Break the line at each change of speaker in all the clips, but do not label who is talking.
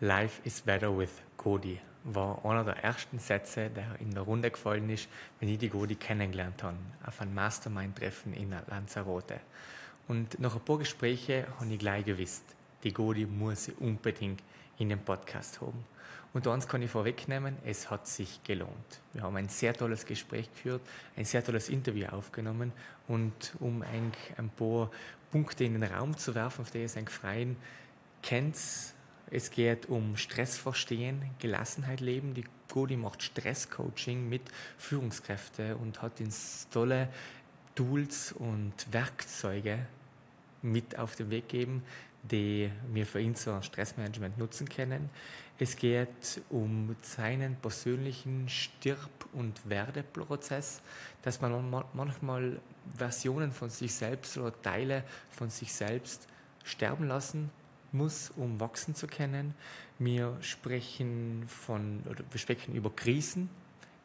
Life is better with Godi war einer der ersten Sätze, der in der Runde gefallen ist, wenn ich die Godi kennengelernt habe, auf einem Mastermind-Treffen in Lanzarote. Und nach ein paar Gesprächen habe ich gleich gewusst, die Godi muss ich unbedingt in den Podcast haben. Und eins kann ich vorwegnehmen, es hat sich gelohnt. Wir haben ein sehr tolles Gespräch geführt, ein sehr tolles Interview aufgenommen und um ein, paar Punkte in den Raum zu werfen, auf die ich es freien, kennt's es geht um Stressverstehen, Gelassenheit leben. Die Godi macht Stresscoaching mit Führungskräften und hat uns tolle Tools und Werkzeuge mit auf den Weg gegeben, die wir für ihn unser Stressmanagement nutzen können. Es geht um seinen persönlichen Stirb- und Werdeprozess, dass man manchmal Versionen von sich selbst oder Teile von sich selbst sterben lassen muss, um wachsen zu können. Wir sprechen von, oder wir sprechen über Krisen.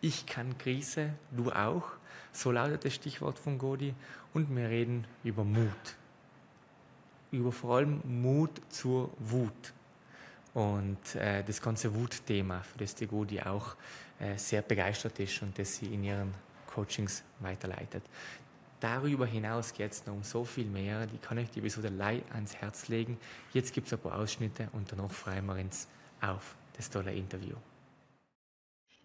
Ich kann Krise, du auch. So lautet das Stichwort von Godi. Und wir reden über Mut. Über vor allem Mut zur Wut. Und äh, das ganze Wutthema, für das die Godi auch äh, sehr begeistert ist und das sie in ihren Coachings weiterleitet. Darüber hinaus geht es noch um so viel mehr. Die kann ich die Episode live ans Herz legen. Jetzt gibt es ein paar Ausschnitte und danach freuen wir uns auf das tolle Interview.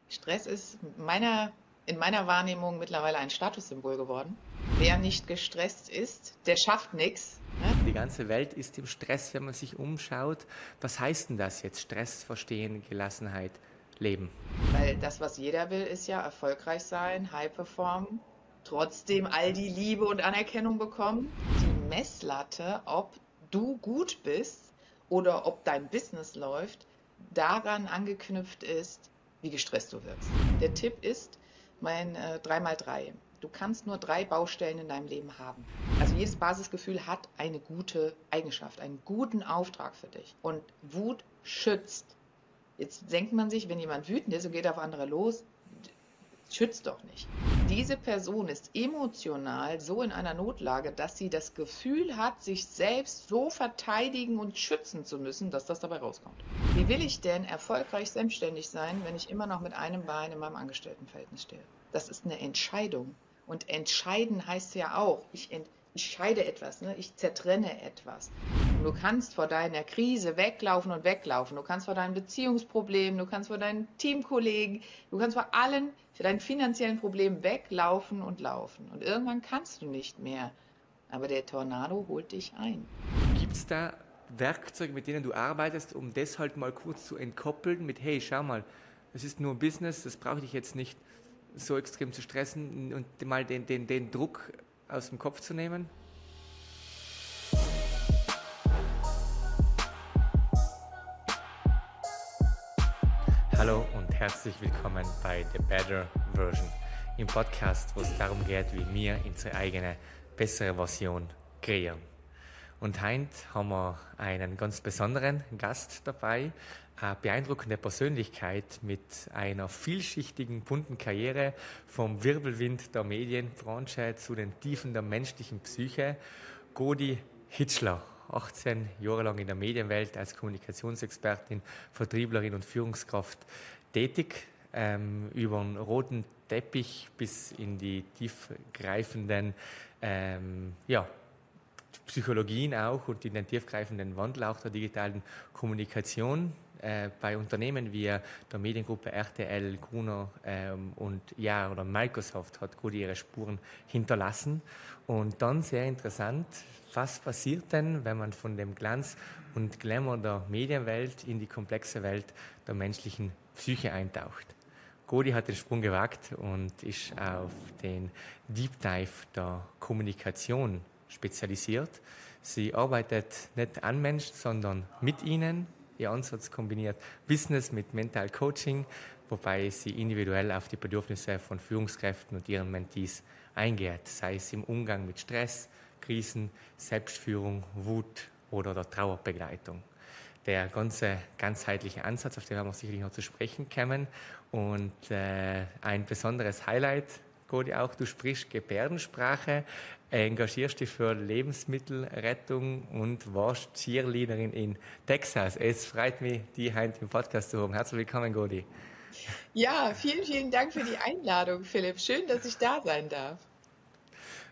Stress ist meiner, in meiner Wahrnehmung mittlerweile ein Statussymbol geworden. Wer nicht gestresst ist, der schafft nichts.
Ne? Die ganze Welt ist im Stress, wenn man sich umschaut. Was heißt denn das jetzt? Stress verstehen, Gelassenheit, Leben.
Weil das, was jeder will, ist ja erfolgreich sein, high performen, trotzdem all die Liebe und Anerkennung bekommen. Die Messlatte, ob du gut bist oder ob dein Business läuft, daran angeknüpft ist, wie gestresst du wirkst. Der Tipp ist mein äh, 3x3. Du kannst nur drei Baustellen in deinem Leben haben. Also jedes Basisgefühl hat eine gute Eigenschaft, einen guten Auftrag für dich. Und Wut schützt. Jetzt denkt man sich, wenn jemand wütend ist und geht auf andere los, schützt doch nicht. Diese Person ist emotional so in einer Notlage, dass sie das Gefühl hat, sich selbst so verteidigen und schützen zu müssen, dass das dabei rauskommt. Wie will ich denn erfolgreich selbstständig sein, wenn ich immer noch mit einem Bein in meinem Angestelltenverhältnis stehe? Das ist eine Entscheidung. Und entscheiden heißt ja auch, ich entscheide etwas, ne? ich zertrenne etwas. Und du kannst vor deiner Krise weglaufen und weglaufen. Du kannst vor deinen Beziehungsproblemen, du kannst vor deinen Teamkollegen, du kannst vor allen, für deinen finanziellen Problemen weglaufen und laufen. Und irgendwann kannst du nicht mehr. Aber der Tornado holt dich ein.
Gibt es da Werkzeuge, mit denen du arbeitest, um das halt mal kurz zu entkoppeln mit, hey, schau mal, das ist nur Business, das brauche ich jetzt nicht so extrem zu stressen und mal den, den, den Druck aus dem Kopf zu nehmen? Herzlich willkommen bei The Better Version, im Podcast, wo es darum geht, wie wir unsere eigene bessere Version kreieren. Und heute haben wir einen ganz besonderen Gast dabei, eine beeindruckende Persönlichkeit mit einer vielschichtigen, bunten Karriere vom Wirbelwind der Medienbranche zu den Tiefen der menschlichen Psyche. Godi Hitschler, 18 Jahre lang in der Medienwelt als Kommunikationsexpertin, Vertrieblerin und Führungskraft tätig, ähm, über einen roten Teppich bis in die tiefgreifenden ähm, ja, Psychologien auch und in den tiefgreifenden Wandel auch der digitalen Kommunikation äh, bei Unternehmen wie der Mediengruppe RTL, Gruner ähm, und ja oder Microsoft hat gut ihre Spuren hinterlassen. Und dann sehr interessant, was passiert denn, wenn man von dem Glanz und Glamour der Medienwelt in die komplexe Welt der menschlichen Psyche eintaucht? Godi hat den Sprung gewagt und ist auf den Deep Dive der Kommunikation spezialisiert. Sie arbeitet nicht an Menschen, sondern mit ihnen. Ihr Ansatz kombiniert Business mit Mental Coaching, wobei sie individuell auf die Bedürfnisse von Führungskräften und ihren Mentees eingeht, sei es im Umgang mit Stress, Krisen, Selbstführung, Wut oder der Trauerbegleitung. Der ganze ganzheitliche Ansatz, auf den wir sicherlich noch zu sprechen kommen. Und äh, ein besonderes Highlight Godi, auch du sprichst Gebärdensprache, engagierst dich für Lebensmittelrettung und warst Cheerleaderin in Texas. Es freut mich, die heute im Podcast zu haben. Herzlich willkommen, Godi.
Ja, vielen, vielen Dank für die Einladung, Philipp. Schön, dass ich da sein darf.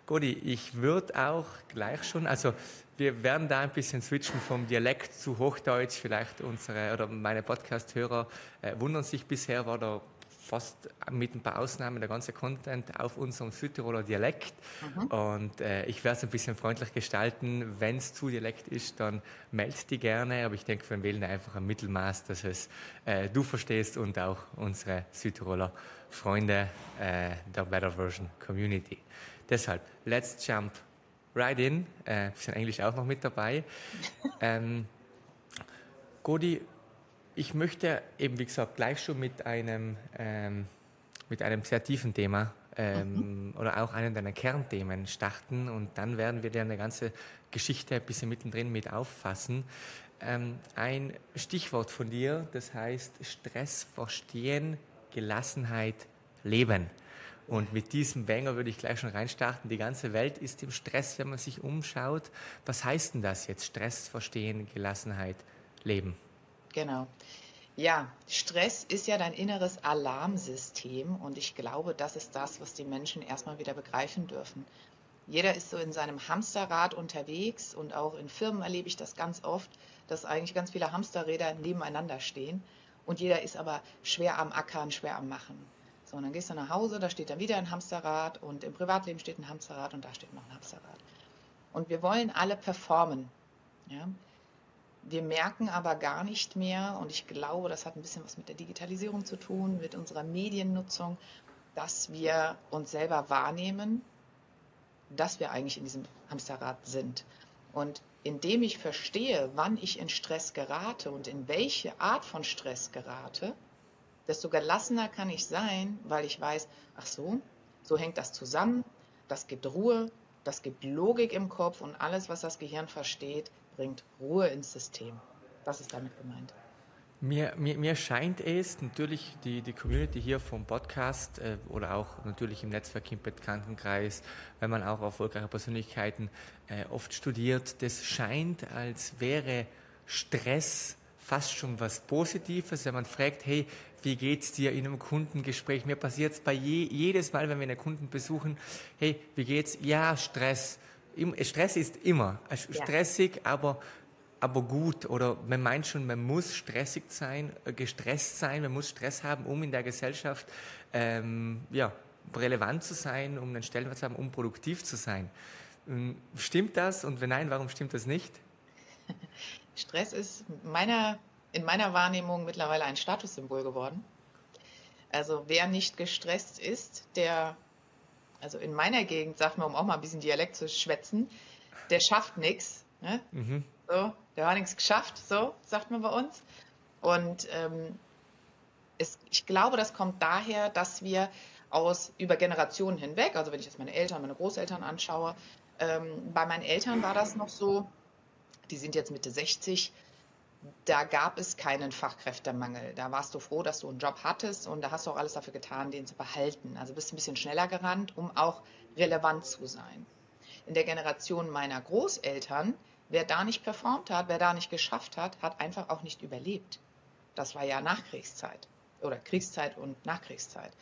Godi, ich würde auch gleich schon, also wir werden da ein bisschen switchen vom Dialekt zu Hochdeutsch. Vielleicht unsere oder meine Podcast-Hörer äh, wundern sich bisher, war da fast mit ein paar Ausnahmen der ganze Content auf unserem Südtiroler Dialekt. Mhm. Und äh, ich werde es ein bisschen freundlich gestalten. Wenn es zu Dialekt ist, dann meld die gerne. Aber ich denke, wir wählen einfach ein Mittelmaß, dass es äh, du verstehst und auch unsere Südtiroler Freunde äh, der Better Version Community. Deshalb, let's jump right in. Äh, bisschen Englisch auch noch mit dabei. ähm, Godi, ich möchte eben, wie gesagt, gleich schon mit einem, ähm, mit einem sehr tiefen Thema ähm, mhm. oder auch einem deiner Kernthemen starten und dann werden wir dir eine ganze Geschichte ein bisschen mittendrin mit auffassen. Ähm, ein Stichwort von dir, das heißt Stress verstehen, Gelassenheit leben. Und mit diesem Banger würde ich gleich schon reinstarten. Die ganze Welt ist im Stress, wenn man sich umschaut. Was heißt denn das jetzt? Stress verstehen, Gelassenheit leben.
Genau. Ja, Stress ist ja dein inneres Alarmsystem und ich glaube, das ist das, was die Menschen erstmal wieder begreifen dürfen. Jeder ist so in seinem Hamsterrad unterwegs und auch in Firmen erlebe ich das ganz oft, dass eigentlich ganz viele Hamsterräder nebeneinander stehen und jeder ist aber schwer am Ackern, schwer am Machen. So, und dann gehst du nach Hause, da steht dann wieder ein Hamsterrad und im Privatleben steht ein Hamsterrad und da steht noch ein Hamsterrad. Und wir wollen alle performen. Ja? Wir merken aber gar nicht mehr, und ich glaube, das hat ein bisschen was mit der Digitalisierung zu tun, mit unserer Mediennutzung, dass wir uns selber wahrnehmen, dass wir eigentlich in diesem Hamsterrad sind. Und indem ich verstehe, wann ich in Stress gerate und in welche Art von Stress gerate, desto gelassener kann ich sein, weil ich weiß, ach so, so hängt das zusammen, das gibt Ruhe, das gibt Logik im Kopf und alles, was das Gehirn versteht, bringt Ruhe ins System. Das ist damit gemeint.
Mir, mir, mir scheint es, natürlich die, die Community hier vom Podcast äh, oder auch natürlich im Netzwerk im Bekanntenkreis, wenn man auch erfolgreiche Persönlichkeiten äh, oft studiert, das scheint, als wäre Stress fast schon was Positives, wenn man fragt, hey, wie geht's dir in einem Kundengespräch? Mir passiert es bei je, jedes Mal, wenn wir einen Kunden besuchen, hey, wie geht's? Ja, Stress. Stress ist immer stressig, ja. aber aber gut oder man meint schon, man muss stressig sein, äh, gestresst sein, man muss Stress haben, um in der Gesellschaft ähm, ja, relevant zu sein, um einen Stellenwert zu haben, um produktiv zu sein. Ähm, stimmt das und wenn nein, warum stimmt das nicht?
Stress ist meiner, in meiner Wahrnehmung mittlerweile ein Statussymbol geworden. Also wer nicht gestresst ist, der also in meiner Gegend, sagt man, um auch mal ein bisschen Dialekt zu schwätzen, der schafft nichts. Ne? Mhm. So, der hat nichts geschafft, so sagt man bei uns. Und ähm, es, ich glaube, das kommt daher, dass wir aus über Generationen hinweg, also wenn ich jetzt meine Eltern, meine Großeltern anschaue, ähm, bei meinen Eltern war das noch so, die sind jetzt Mitte 60, da gab es keinen Fachkräftemangel. Da warst du froh, dass du einen Job hattest und da hast du auch alles dafür getan, den zu behalten. Also bist ein bisschen schneller gerannt, um auch relevant zu sein. In der Generation meiner Großeltern, wer da nicht performt hat, wer da nicht geschafft hat, hat einfach auch nicht überlebt. Das war ja Nachkriegszeit oder Kriegszeit und Nachkriegszeit.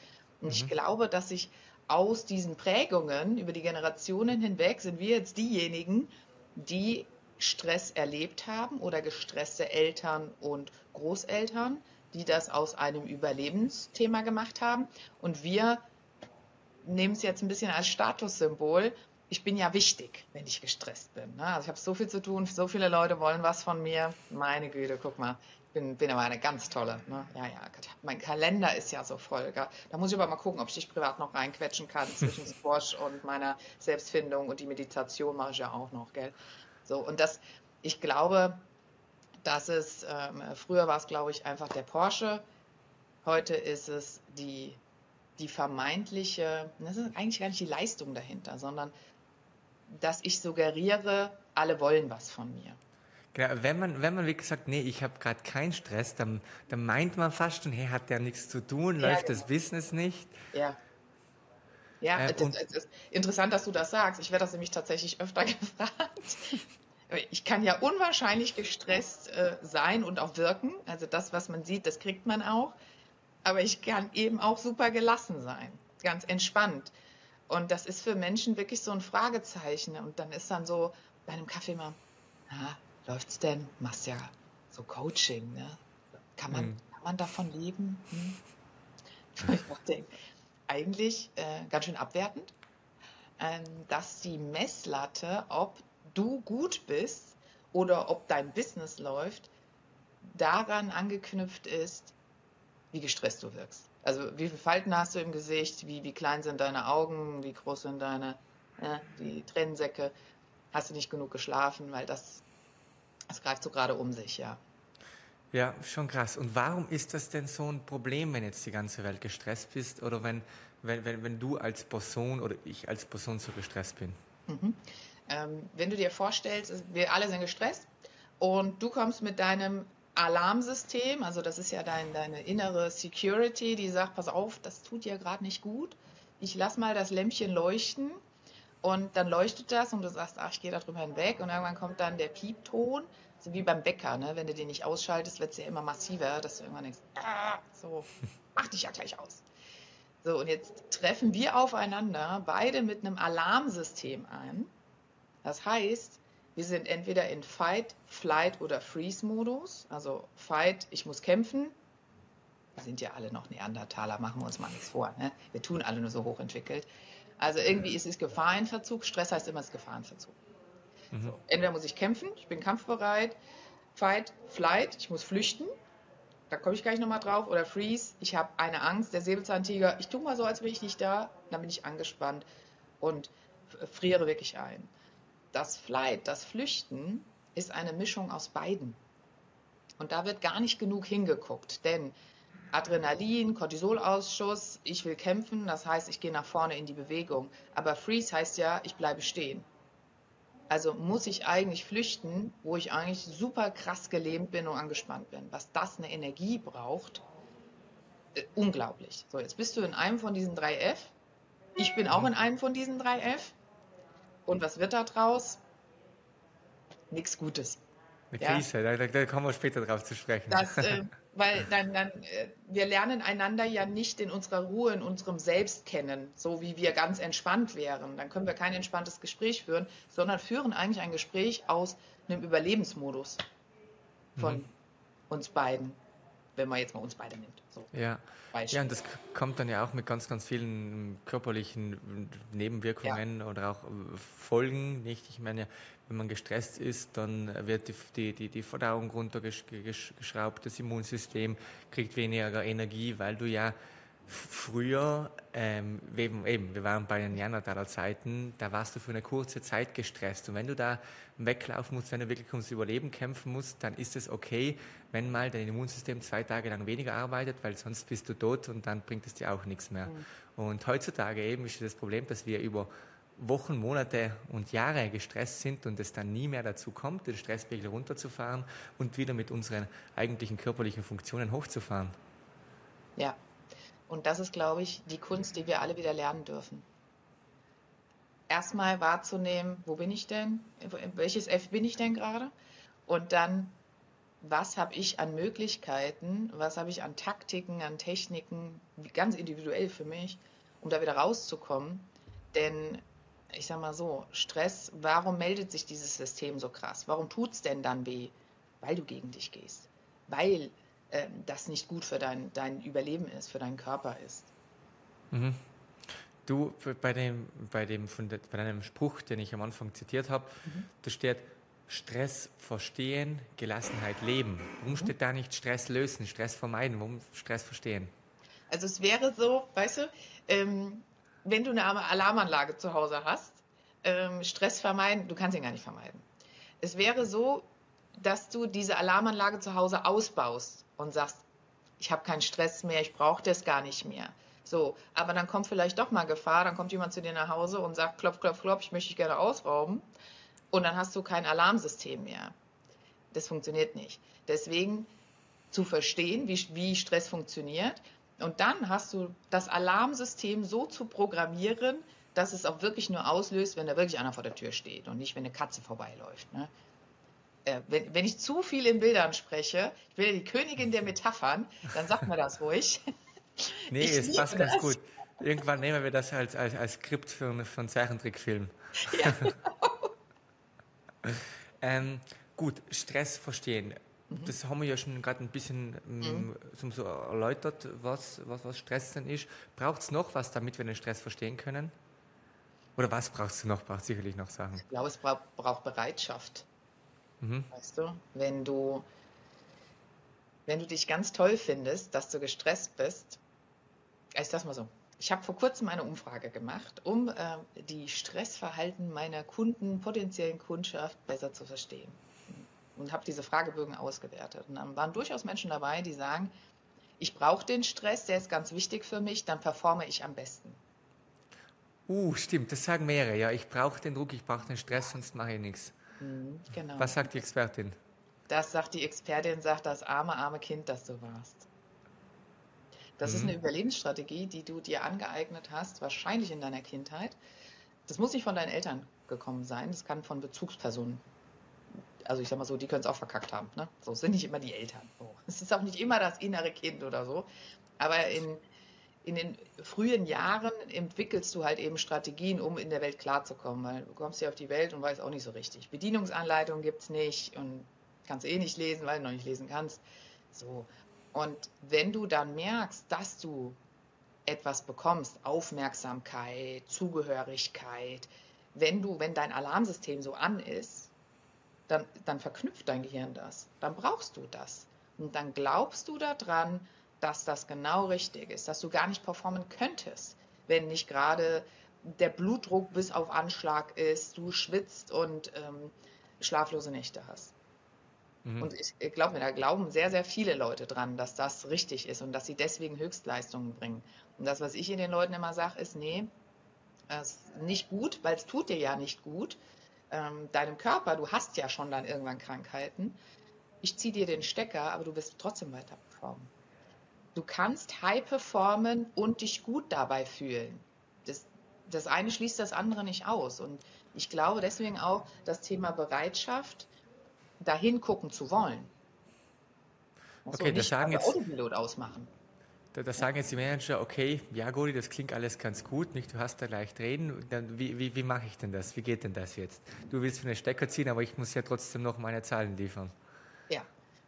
Und mhm. ich glaube, dass sich aus diesen Prägungen über die Generationen hinweg sind wir jetzt diejenigen, die Stress erlebt haben oder gestresste Eltern und Großeltern, die das aus einem Überlebensthema gemacht haben. Und wir nehmen es jetzt ein bisschen als Statussymbol. Ich bin ja wichtig, wenn ich gestresst bin. Ne? Also ich habe so viel zu tun, so viele Leute wollen was von mir. Meine Güte, guck mal, bin, bin aber eine ganz tolle. Ne? Ja, ja, mein Kalender ist ja so voll. Gell? Da muss ich aber mal gucken, ob ich dich privat noch reinquetschen kann zwischen Squash und meiner Selbstfindung und die Meditation mache ich ja auch noch, gell? So, und das, ich glaube, dass es, ähm, früher war es, glaube ich, einfach der Porsche, heute ist es die, die vermeintliche, das ist eigentlich gar nicht die Leistung dahinter, sondern dass ich suggeriere, alle wollen was von mir.
Genau, wenn man, wenn man wirklich sagt, nee, ich habe gerade keinen Stress, dann, dann meint man fast schon, hey, hat der nichts zu tun, läuft ja, genau. das Business nicht?
Ja. Ja, äh, das, das ist interessant, dass du das sagst. Ich werde das nämlich tatsächlich öfter gefragt. Ich kann ja unwahrscheinlich gestresst äh, sein und auch wirken. Also das, was man sieht, das kriegt man auch. Aber ich kann eben auch super gelassen sein, ganz entspannt. Und das ist für Menschen wirklich so ein Fragezeichen. Und dann ist dann so bei einem Kaffee mal, na, läuft's denn? Machst ja so Coaching, ne? Kann man, hm. kann man davon leben? Hm? Ich dachte, eigentlich äh, ganz schön abwertend, ähm, dass die Messlatte, ob du gut bist oder ob dein Business läuft, daran angeknüpft ist, wie gestresst du wirkst. Also wie viele Falten hast du im Gesicht, wie, wie klein sind deine Augen, wie groß sind deine ja, die Tränensäcke, hast du nicht genug geschlafen, weil das, das greift so gerade um sich, ja.
Ja, schon krass. Und warum ist das denn so ein Problem, wenn jetzt die ganze Welt gestresst bist oder wenn, wenn, wenn, wenn du als Person oder ich als Person so gestresst bin?
Mhm. Ähm, wenn du dir vorstellst, wir alle sind gestresst und du kommst mit deinem Alarmsystem, also das ist ja dein, deine innere Security, die sagt, pass auf, das tut dir gerade nicht gut. Ich lass mal das Lämpchen leuchten und dann leuchtet das und du sagst, ach, ich gehe da drüber hinweg und irgendwann kommt dann der Piepton so wie beim Bäcker, ne? wenn du den nicht ausschaltest, wird es ja immer massiver, dass du irgendwann denkst, ah, so, mach dich ja gleich aus. So, und jetzt treffen wir aufeinander beide mit einem Alarmsystem ein. Das heißt, wir sind entweder in Fight, Flight oder Freeze-Modus. Also Fight, ich muss kämpfen. Wir sind ja alle noch Neandertaler, machen wir uns mal nichts vor. Ne? Wir tun alle nur so hochentwickelt. Also irgendwie ist es Gefahrenverzug. Stress heißt immer, es ist Gefahrenverzug. Mhm. So, entweder muss ich kämpfen, ich bin kampfbereit, Fight, Flight, ich muss flüchten, da komme ich gleich nochmal drauf, oder Freeze, ich habe eine Angst, der Säbelzahntiger, ich tue mal so, als wäre ich nicht da, dann bin ich angespannt und friere wirklich ein. Das Flight, das Flüchten, ist eine Mischung aus beiden. Und da wird gar nicht genug hingeguckt, denn Adrenalin, Cortisolausschuss, ich will kämpfen, das heißt, ich gehe nach vorne in die Bewegung. Aber Freeze heißt ja, ich bleibe stehen. Also muss ich eigentlich flüchten, wo ich eigentlich super krass gelähmt bin und angespannt bin. Was das eine Energie braucht, äh, unglaublich. So, jetzt bist du in einem von diesen drei F. Ich bin auch in einem von diesen drei F. Und was wird da draus? Nichts Gutes.
Eine Krise, ja? da, da, kommen wir später drauf zu sprechen.
Das, äh, weil dann, dann, äh, wir lernen einander ja nicht in unserer Ruhe, in unserem Selbst kennen, so wie wir ganz entspannt wären. Dann können wir kein entspanntes Gespräch führen, sondern führen eigentlich ein Gespräch aus einem Überlebensmodus von mhm. uns beiden, wenn man jetzt mal uns beide nimmt.
So. Ja. ja, und das kommt dann ja auch mit ganz, ganz vielen körperlichen Nebenwirkungen ja. oder auch Folgen, nicht? Ich meine, wenn man gestresst ist, dann wird die, die, die Verdauung runtergeschraubt, das Immunsystem kriegt weniger Energie, weil du ja früher, ähm, eben, eben, wir waren bei den Neandertaler Zeiten, da warst du für eine kurze Zeit gestresst. Und wenn du da weglaufen musst, wenn du wirklich ums Überleben kämpfen musst, dann ist es okay, wenn mal dein Immunsystem zwei Tage lang weniger arbeitet, weil sonst bist du tot und dann bringt es dir auch nichts mehr. Mhm. Und heutzutage eben ist das Problem, dass wir über Wochen, Monate und Jahre gestresst sind und es dann nie mehr dazu kommt, den Stresspegel runterzufahren und wieder mit unseren eigentlichen körperlichen Funktionen hochzufahren.
Ja, und das ist, glaube ich, die Kunst, die wir alle wieder lernen dürfen. Erstmal wahrzunehmen, wo bin ich denn? Welches F bin ich denn gerade? Und dann, was habe ich an Möglichkeiten? Was habe ich an Taktiken, an Techniken, ganz individuell für mich, um da wieder rauszukommen? Denn ich sag mal so, Stress, warum meldet sich dieses System so krass? Warum tut es denn dann weh? Weil du gegen dich gehst. Weil äh, das nicht gut für dein, dein Überleben ist, für deinen Körper ist.
Mhm. Du, bei dem, bei, dem, von de, bei deinem Spruch, den ich am Anfang zitiert habe, mhm. da steht Stress verstehen, Gelassenheit leben. Warum mhm. steht da nicht Stress lösen, Stress vermeiden? Warum Stress verstehen?
Also es wäre so, weißt du, ähm, wenn du eine Alarmanlage zu Hause hast, ähm, Stress vermeiden, du kannst ihn gar nicht vermeiden. Es wäre so, dass du diese Alarmanlage zu Hause ausbaust und sagst, ich habe keinen Stress mehr, ich brauche das gar nicht mehr. So, aber dann kommt vielleicht doch mal Gefahr, dann kommt jemand zu dir nach Hause und sagt, klopf, klopf, klopf, ich möchte dich gerne ausrauben. Und dann hast du kein Alarmsystem mehr. Das funktioniert nicht. Deswegen zu verstehen, wie, wie Stress funktioniert, Und dann hast du das Alarmsystem so zu programmieren, dass es auch wirklich nur auslöst, wenn da wirklich einer vor der Tür steht und nicht, wenn eine Katze vorbeiläuft. Ne? Äh, wenn, wenn, ich zu viel in Bildern spreche, ich bin ja die Königin der Metaphern, dann sagt mir das ruhig.
Nee, es passt ganz gut. Irgendwann nehmen wir das als, als, als Skript für, für einen Zeichentrickfilm. Ja, genau. ähm, gut, Stress verstehen. Mhm. Das haben wir ja schon gerade ein bisschen ähm, mhm. so erläutert, was, was, was Stress denn ist. Braucht es noch was, damit wir den Stress verstehen können? Oder was brauchst du noch? Brauchst sicherlich noch Sachen.
Ich glaube, es braucht, braucht Bereitschaft. Mhm. Weißt du, wenn du, wenn du dich ganz toll findest, dass du gestresst bist, ich sag's mal so. Ich habe vor kurzem eine Umfrage gemacht, um äh, die Stressverhalten meiner Kunden, potenziellen Kundschaft besser zu verstehen. Und habe diese Fragebögen ausgewertet. Und dann waren durchaus Menschen dabei, die sagen, ich brauche den Stress, der ist ganz wichtig für mich, dann performe ich am besten.
Uh, stimmt, das sagen mehrere. Ja, ich brauche den Druck, ich brauche den Stress, sonst mache ich nichts. Mhm, genau. Was sagt die Expertin?
Das sagt die Expertin, sagt das arme, arme Kind, das du warst. Das mhm. ist eine Überlebensstrategie, die du dir angeeignet hast, wahrscheinlich in deiner Kindheit. Das muss nicht von deinen Eltern gekommen sein, das kann von Bezugspersonen. Also ich sag mal so, die können es auch verkackt haben. Ne? So sind nicht immer die Eltern. Es ist auch nicht immer das innere Kind oder so. Aber in, in den frühen Jahren entwickelst du halt eben Strategien, um in der Welt klarzukommen, weil du kommst ja auf die Welt und weißt auch nicht so richtig. Bedienungsanleitungen gibt es nicht und kannst eh nicht lesen, weil du noch nicht lesen kannst. So. Und wenn du dann merkst, dass du etwas bekommst, Aufmerksamkeit, Zugehörigkeit, wenn du, wenn dein Alarmsystem so an ist, dann, dann verknüpft dein Gehirn das. Dann brauchst du das. Und dann glaubst du daran, dass das genau richtig ist, dass du gar nicht performen könntest, wenn nicht gerade der Blutdruck bis auf Anschlag ist, du schwitzt und ähm, schlaflose Nächte hast. Mhm. Und ich, glaube mir, da glauben sehr, sehr viele Leute dran, dass das richtig ist und dass sie deswegen Höchstleistungen bringen. Und das, was ich in den Leuten immer sage, ist, nee, das ist nicht gut, weil es tut dir ja nicht gut. Ähm, deinem Körper, du hast ja schon dann irgendwann Krankheiten. Ich ziehe dir den Stecker, aber du wirst trotzdem weiter performen. Du kannst high performen und dich gut dabei fühlen. Das, das eine schließt das andere nicht aus. Und ich glaube deswegen auch, das Thema Bereitschaft, dahin gucken zu wollen.
Also okay, das sagen jetzt.
Autopilot ausmachen.
Da, da, sagen jetzt die Manager, okay, ja Goli, das klingt alles ganz gut, nicht? Du hast da leicht reden. Dann, wie wie, wie mache ich denn das? Wie geht denn das jetzt? Du willst für einen Stecker ziehen, aber ich muss ja trotzdem noch meine Zahlen liefern.
Ja,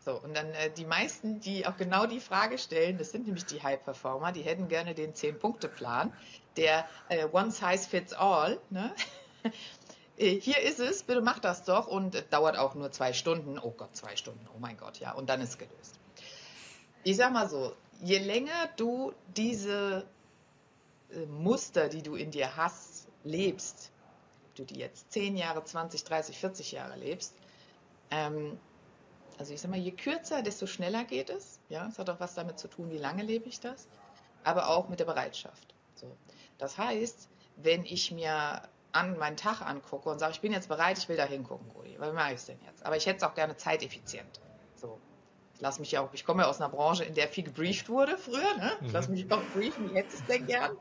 so. Und dann äh, die meisten, die auch genau die Frage stellen, das sind nämlich die High Performer, die hätten gerne den Zehn-Punkte-Plan, der äh, One Size Fits All. Ne? Äh, hier ist es, bitte mach das doch und es dauert auch nur zwei Stunden. Oh Gott, zwei Stunden, oh mein Gott, ja, und dann ist gelöst. Ich sag mal so, je länger du diese äh, Muster, die du in dir hast, lebst, du die jetzt 10 Jahre, 20, 30, 40 Jahre lebst, ähm, also ich sag mal, je kürzer, desto schneller geht es. Ja, es hat auch was damit zu tun, wie lange lebe ich das, aber auch mit der Bereitschaft. So. Das heißt, wenn ich mir an, meinen Tag angucke und sage, ich bin jetzt bereit, ich will da hingucken, Rudi. Was mache ich denn jetzt? Aber ich hätte es auch gerne zeiteffizient. Ich lasse mich ja auch, ich komme ja aus einer Branche, in der viel gebrieft wurde früher, ne? Ich lasse mhm. mich auch briefen, du es denn gern?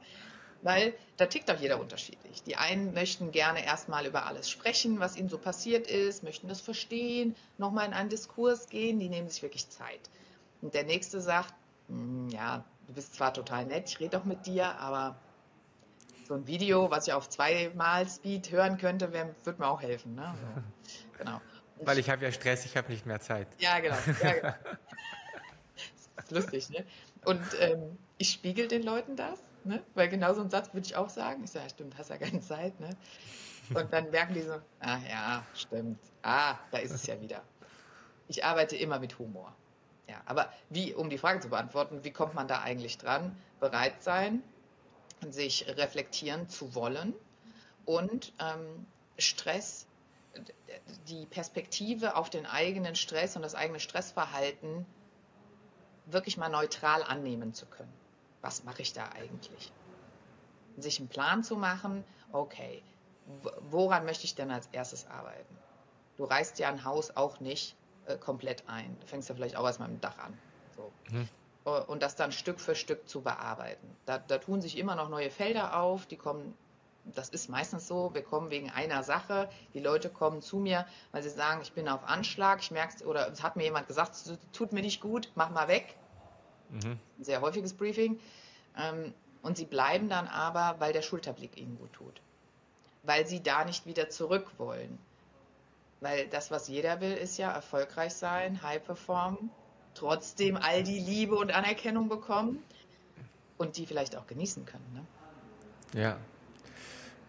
Weil da tickt auch jeder unterschiedlich. Die einen möchten gerne erstmal über alles sprechen, was ihnen so passiert ist, möchten das verstehen, nochmal in einen Diskurs gehen, die nehmen sich wirklich Zeit. Und der nächste sagt, hm, ja, du bist zwar total nett, ich rede doch mit dir, aber so ein Video, was ich auf zweimal Speed hören könnte, würde mir auch helfen. Ne? So,
genau. Weil ich habe ja Stress, ich habe nicht mehr Zeit.
Ja, genau. Ja, genau. das ist lustig, ne? Und ähm, ich spiegel den Leuten das, ne? Weil genau so einen Satz würde ich auch sagen. Ich sage, ja, stimmt, hast ja keine Zeit, ne? Und dann merken die so, ah ja, stimmt. Ah, da ist es ja wieder. Ich arbeite immer mit Humor. Ja, aber wie, um die Frage zu beantworten, wie kommt man da eigentlich dran? Bereit sein, sich reflektieren zu wollen und ähm, Stress, die Perspektive auf den eigenen Stress und das eigene Stressverhalten wirklich mal neutral annehmen zu können. Was mache ich da eigentlich? Sich einen Plan zu machen, okay, woran möchte ich denn als erstes arbeiten? Du reißt ja ein Haus auch nicht äh, komplett ein. Du fängst ja vielleicht auch erstmal mit dem Dach an. So. Mhm. und das dann Stück für Stück zu bearbeiten. Da, da tun sich immer noch neue Felder auf, die kommen das ist meistens so, wir kommen wegen einer Sache, die Leute kommen zu mir, weil sie sagen, ich bin auf Anschlag, ich merke es, oder es hat mir jemand gesagt, es tut mir nicht gut, mach mal weg. Mhm. Ein sehr häufiges Briefing. Ähm, und sie bleiben dann aber, weil der Schulterblick ihnen gut tut. Weil sie da nicht wieder zurück wollen. Weil das, was jeder will, ist ja erfolgreich sein, high performen, trotzdem all die Liebe und Anerkennung bekommen und die vielleicht auch genießen können.
Ne? Ja,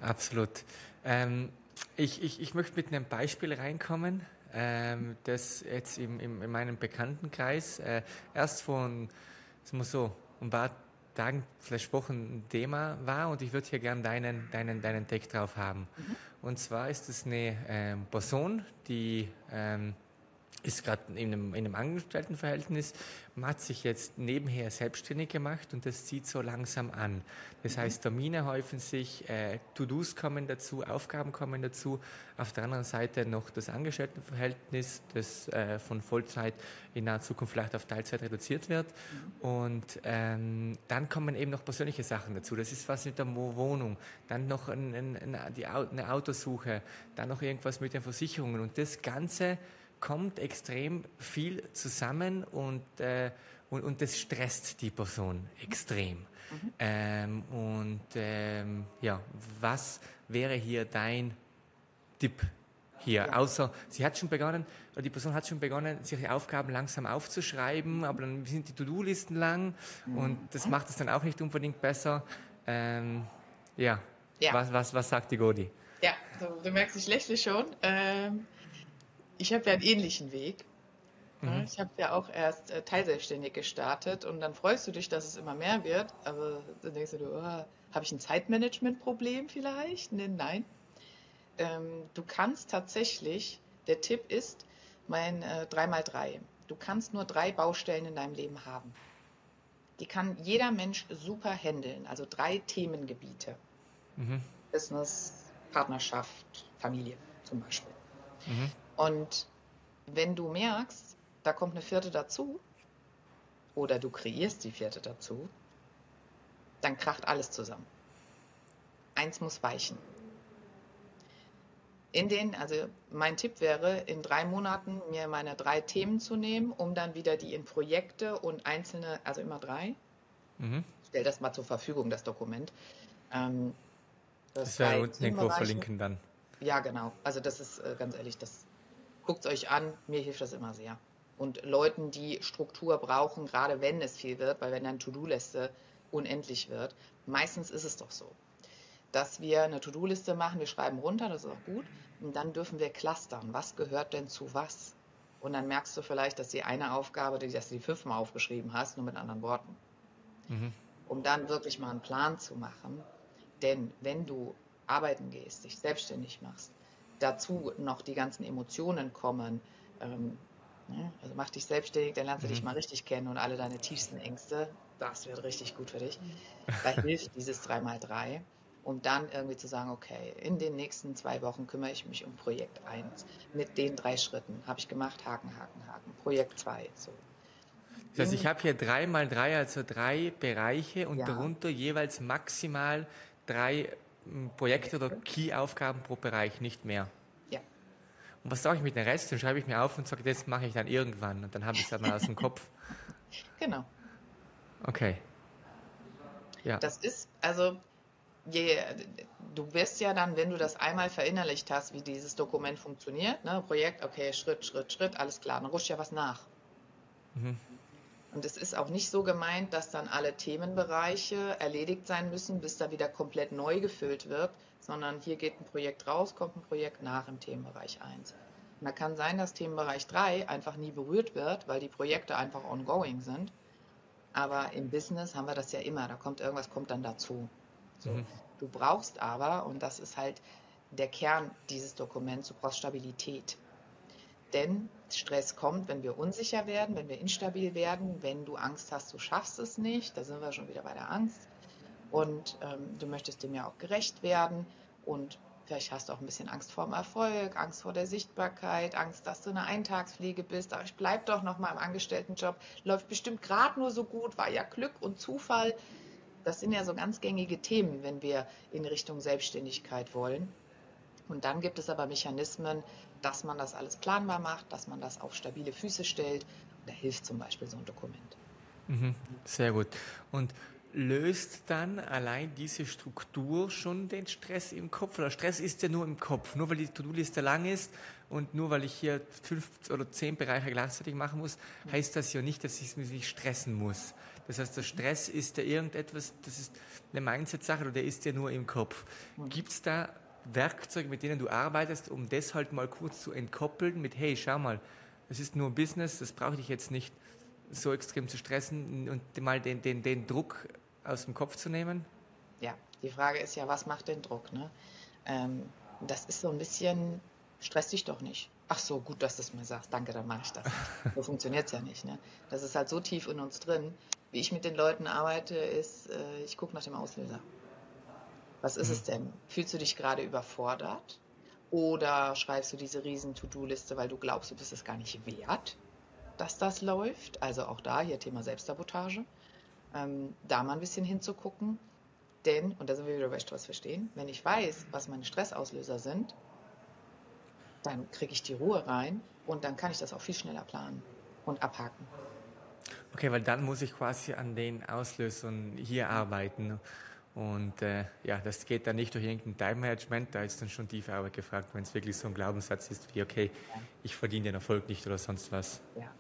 Absolut. Ähm, ich, ich, ich möchte mit einem Beispiel reinkommen, ähm, das jetzt im, im, in meinem Bekanntenkreis äh, erst vor so, ein paar Tagen, vielleicht Wochen ein Thema war und ich würde hier gerne deinen, deinen, deinen Take drauf haben. Mhm. Und zwar ist es eine ähm, Person, die ähm, ist gerade in einem, in einem Angestelltenverhältnis, man hat sich jetzt nebenher selbstständig gemacht und das zieht so langsam an. Das mhm. heißt, Termine häufen sich, äh, To-Dos kommen dazu, Aufgaben kommen dazu. Auf der anderen Seite noch das Angestelltenverhältnis, das äh, von Vollzeit in naher Zukunft vielleicht auf Teilzeit reduziert wird. Mhm. Und ähm, dann kommen eben noch persönliche Sachen dazu. Das ist was mit der Wohnung, dann noch ein, ein, ein, die, eine Autosuche, dann noch irgendwas mit den Versicherungen und das Ganze kommt extrem viel zusammen und, äh, und, und das stresst die Person extrem. Mhm. Ähm, und ähm, ja, was wäre hier dein Tipp hier? Ja. Außer, sie hat schon begonnen, oder die Person hat schon begonnen, sich die Aufgaben langsam aufzuschreiben, aber dann sind die To-Do-Listen lang mhm. und das macht es dann auch nicht unbedingt besser. Ähm, ja. ja. Was, was, was sagt die Godi?
Ja, du, du merkst, ich lächle schon. Ähm, ich habe ja einen ähnlichen Weg. Mhm. Ich habe ja auch erst äh, teilselbstständig gestartet und dann freust du dich, dass es immer mehr wird, aber dann denkst du, oh, habe ich ein Zeitmanagement-Problem vielleicht? Nee, nein. Ähm, du kannst tatsächlich, der Tipp ist mein äh, 3x3. Du kannst nur drei Baustellen in deinem Leben haben. Die kann jeder Mensch super handeln, also drei Themengebiete. Mhm. Business, Partnerschaft, Familie zum Beispiel. Mhm. Und wenn du merkst, da kommt eine vierte dazu, oder du kreierst die vierte dazu, dann kracht alles zusammen. Eins muss weichen. In den, also mein Tipp wäre, in drei Monaten mir meine drei Themen zu nehmen, um dann wieder die in Projekte und einzelne, also immer drei. Mhm. Ich stelle das mal zur Verfügung, das Dokument. Ähm,
das, das wäre unten irgendwo verlinken dann.
Ja, genau. Also das ist äh, ganz ehrlich, das guckt es euch an, mir hilft das immer sehr. Und Leuten, die Struktur brauchen, gerade wenn es viel wird, weil wenn dann To-Do-Liste unendlich wird, meistens ist es doch so, dass wir eine To-Do-Liste machen, wir schreiben runter, das ist auch gut, und dann dürfen wir clustern, was gehört denn zu was? Und dann merkst du vielleicht, dass die eine Aufgabe, die, dass du die fünfmal aufgeschrieben hast, nur mit anderen Worten. Mhm. Um dann wirklich mal einen Plan zu machen. Denn wenn du arbeiten gehst, dich selbstständig machst, dazu noch die ganzen Emotionen kommen. Ähm, ne? Also mach dich selbstständig, dann lernst du mhm. dich mal richtig kennen und alle deine tiefsten Ängste. Das wird richtig gut für dich. Da hilft dieses 3x3, um dann irgendwie zu sagen, okay, in den nächsten zwei Wochen kümmere ich mich um Projekt 1 mit den drei Schritten. Habe ich gemacht, Haken, Haken, Haken. Projekt 2, so.
Das heißt, ich habe hier drei mal drei, also drei Bereiche und ja. darunter jeweils maximal drei Projekte oder Key-Aufgaben pro Bereich, nicht mehr.
Ja.
Und was sage ich mit dem Rest? Dann schreibe ich mir auf und sage, das mache ich dann irgendwann und dann habe ich es dann aus dem Kopf.
Genau.
Okay.
Ja. Das ist, also, je, du wirst ja dann, wenn du das einmal verinnerlicht hast, wie dieses Dokument funktioniert, ne, Projekt, okay, Schritt, Schritt, Schritt, alles klar, dann rutscht ja was nach. Mhm. Und es ist auch nicht so gemeint, dass dann alle Themenbereiche erledigt sein müssen, bis da wieder komplett neu gefüllt wird, sondern hier geht ein Projekt raus, kommt ein Projekt nach im Themenbereich 1. Und da kann sein, dass Themenbereich 3 einfach nie berührt wird, weil die Projekte einfach ongoing sind. Aber im Business haben wir das ja immer, da kommt irgendwas, kommt dann dazu. So. Mhm. Du brauchst aber, und das ist halt der Kern dieses Dokuments, du brauchst Stabilität. Denn Stress kommt, wenn wir unsicher werden, wenn wir instabil werden, wenn du Angst hast, du schaffst es nicht. Da sind wir schon wieder bei der Angst. Und ähm, du möchtest dem ja auch gerecht werden. Und Vielleicht hast du auch ein bisschen Angst vor dem Erfolg, Angst vor der Sichtbarkeit, Angst, dass du eine Eintagspflege bist. Aber ich bleib doch noch mal im Angestelltenjob. Läuft bestimmt gerade nur so gut, war ja Glück und Zufall. Das sind ja so ganz gängige Themen, wenn wir in Richtung Selbstständigkeit wollen. Und dann gibt es aber Mechanismen, dass man das alles planbar macht, dass man das auf stabile Füße stellt. da hilft zum Beispiel so ein Dokument.
Mhm, sehr gut. Und löst dann allein diese Struktur schon den Stress im Kopf? Oder Stress ist ja nur im Kopf. Nur weil die To-Do-Liste lang ist und nur weil ich hier fünf oder zehn Bereiche gleichzeitig machen muss, heißt das ja nicht, dass ich mich stressen muss. Das heißt, der Stress ist ja irgendetwas, das ist eine Mindset-Sache oder der ist ja nur im Kopf. Gibt es da Werkzeuge, mit denen du arbeitest, um das halt mal kurz zu entkoppeln mit, hey, schau mal, das ist nur Business, das brauche ich jetzt nicht so extrem zu stressen und mal den, den, den Druck aus dem Kopf zu nehmen?
Ja, die Frage ist ja, was macht den Druck? Ne? Ähm, das ist so ein bisschen, stress dich doch nicht. Ach so, gut, dass du es mir sagst. Danke, dann mache ich das. so funktioniert es ja nicht. Ne? Das ist halt so tief in uns drin. Wie ich mit den Leuten arbeite, ist, äh, ich gucke nach dem Auslöser. Was ist mhm. es denn? Fühlst du dich gerade überfordert? Oder schreibst du diese riesen To-Do-Liste, weil du glaubst, du bist es gar nicht wert, dass das läuft? Also auch da, hier Thema Selbstsabotage. Ähm, da mal ein bisschen hinzugucken. Denn, und da sind wir wieder bei Stress verstehen, wenn ich weiß, was meine Stressauslöser sind, dann kriege ich die Ruhe rein und dann kann ich das auch viel schneller planen und abhaken.
Okay, weil dann muss ich quasi an den Auslösern hier arbeiten. Und äh, ja, das geht dann nicht durch irgendein Time-Management, da ist dann schon tiefe Arbeit gefragt, wenn es wirklich so ein Glaubenssatz ist wie, okay, ja. ich verdiene den Erfolg nicht oder sonst was.
Ja,